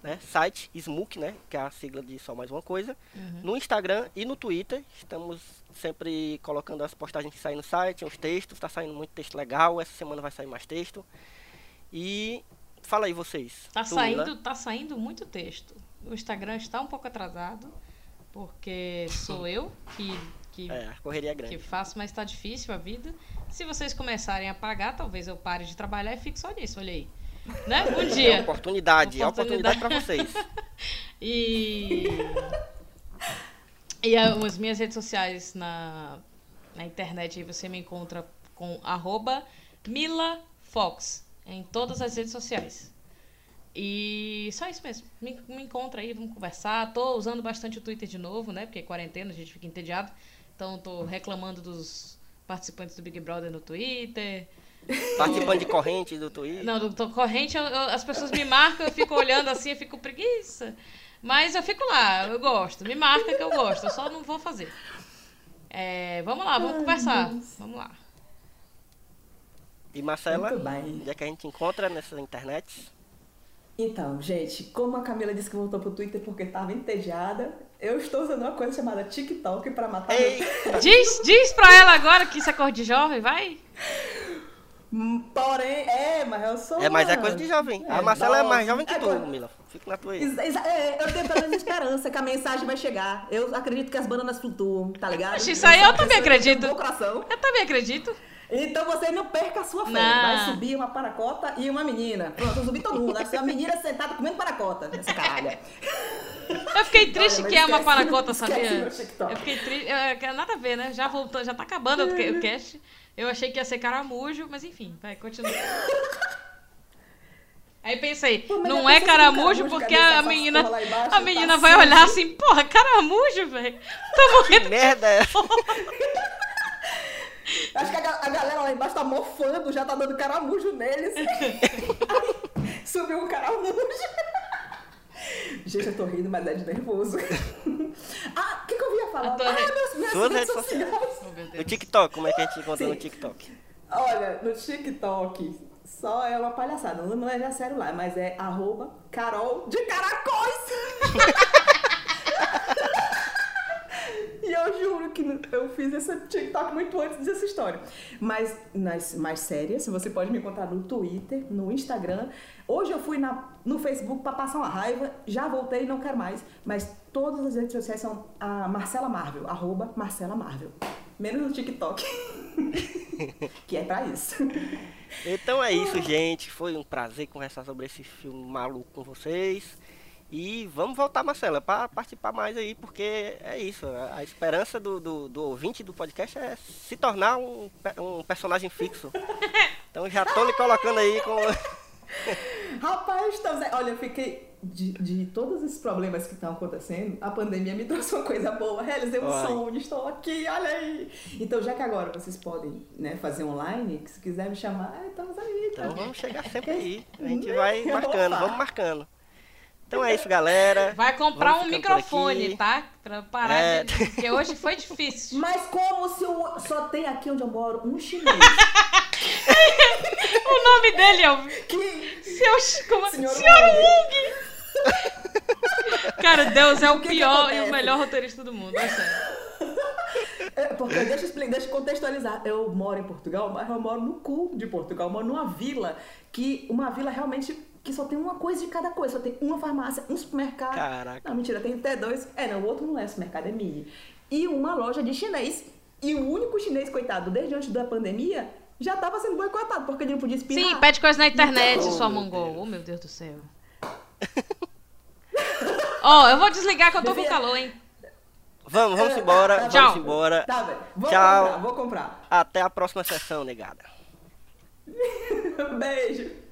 né? Site Smook, né? Que é a sigla de Só Mais Uma Coisa. No Instagram e no Twitter, estamos sempre colocando as postagens que saem no site, os textos, tá saindo muito texto legal, essa semana vai sair mais texto. E fala aí vocês. Tá saindo, tá saindo muito texto. O Instagram está um pouco atrasado, porque sou eu que, que, É, correria é que grande. faço, mas tá difícil a vida. Se vocês começarem a pagar, talvez eu pare de trabalhar e fique só nisso, olha aí. Né? Um É dia. oportunidade, é Oportunidade. oportunidade pra vocês. E. E as minhas redes sociais na, na internet aí você me encontra com arroba Mila Fox em todas as redes sociais. E só isso mesmo. Me, me encontra aí, vamos conversar. Tô usando bastante o Twitter de novo, né? Porque é quarentena, a gente fica entediado. Então tô reclamando dos participantes do Big Brother no Twitter. Participando de corrente do Twitter. Não, do, do corrente, eu- eu- as pessoas me marcam, eu fico olhando assim, eu fico preguiça. Mas eu fico lá, eu gosto. Me marca que eu gosto, eu só não vou fazer. É, vamos lá, vamos conversar. Vamos lá. E Marcela, Muito bem. onde é que a gente encontra nessa internet? Então, gente, como a Camila disse que voltou pro Twitter porque estava entediada, eu estou usando uma coisa chamada TikTok pra matar Ei, meu... Diz, diz pra ela agora que isso é cor de jovem, vai. Porém, é, mas eu sou. é, mas é uma- coisa de jovem. A É, Marcela é nossa, mais jovem que é tu, coisa- Mila. Fica na tua aí. Exa- exa- é, eu tenho pelo menos esperança que a mensagem vai chegar. Eu acredito que as bananas flutuam, tá ligado? Poxa, isso aí eu uma também acredito. Eu também acredito. Então você não perca a sua fé. Não. Vai subir uma paracota e uma menina. Pronto, eu subi todo mundo. Vai ser uma menina sentada comendo paracota. Essa caralha. Eu fiquei triste Olha, que é uma paracota, sabia? Eu fiquei triste. é, que Nada a ver, né? Já voltou, já tá acabando o ca- o cast. Eu achei que ia ser caramujo, mas enfim, vai, continua. Aí pensei, Pô, não é caramujo caramujo, porque a menina, embaixo? a menina Tá vai sujo. olhar assim, porra, caramujo, velho. Tá Que morrendo. merda é essa? Acho que a, a galera lá embaixo tá mofando, já tá dando caramujo neles. Aí, subiu um caramujo. Gente, eu tô rindo, mas é de nervoso. ah, o que, que eu ia falar? Ah, meus, minhas Suas redes redes sociais. Oh, Deus. TikTok, como é que a gente encontra Sim. no TikTok? Olha, no TikTok só é uma palhaçada, não não leve a sério lá, mas é arroba Carol de Caracóis. e eu juro que eu fiz esse TikTok muito antes dessa história. Mas nas mais sérias, você pode me encontrar no Twitter, no Instagram. Hoje eu fui na, no Facebook pra passar uma raiva, já voltei não quero mais. Mas todas as redes sociais são a Marcela Marvel, arroba Marcela Marvel. Menos no TikTok. que é pra isso. Então é isso, gente. Foi um prazer conversar sobre esse filme maluco com vocês. E vamos voltar, Marcela, para participar mais aí, porque é isso. A a esperança do, do, do ouvinte do podcast é se tornar um, um personagem fixo. Então já tô lhe colocando aí com. Rapaz, tá, Zé, olha, eu fiquei. De, de todos esses problemas que estão acontecendo, a pandemia me trouxe uma coisa boa. Realizei um Olha. sonho, estou aqui, olha aí. Então, já que agora vocês podem né, fazer online, que se quiser me chamar, estamos aí. tá? Então vamos chegar sempre aí. A gente Né? vai marcando, Opa. vamos marcando. Então é isso, galera. Vai comprar Vamos um microfone, tá? Pra parar É. de... Porque hoje foi difícil. Mas como se o- só tem aqui onde eu moro um chinês O nome dele é o... que. Seu... Como... Senhor Senhor Wong. Cara, Deus é o, O que que pior e o melhor roteirista do mundo, é sério. É, porque deixa eu, explicar, deixa eu contextualizar. Eu moro em Portugal, mas eu moro no cu de Portugal. Eu moro numa vila que. Uma vila realmente que só tem uma coisa de cada coisa. Só tem uma farmácia, um supermercado. Caraca. Não, mentira, tem até dois. É, não, o outro não é supermercado, é mini. E uma loja de chinês. E o único chinês, coitado, desde antes da pandemia, já tava sendo boicotado, porque ele não podia espirrar. Sim, pede coisa na internet, Então, sua mongol. Deus. Oh, meu Deus do céu. Ó, eu vou desligar que eu tô com calor, hein? Vamos, vamos embora. tá, vamos embora. Tá, velho. Vou Tchau. comprar, vou comprar. Até a próxima sessão, negada. Beijo.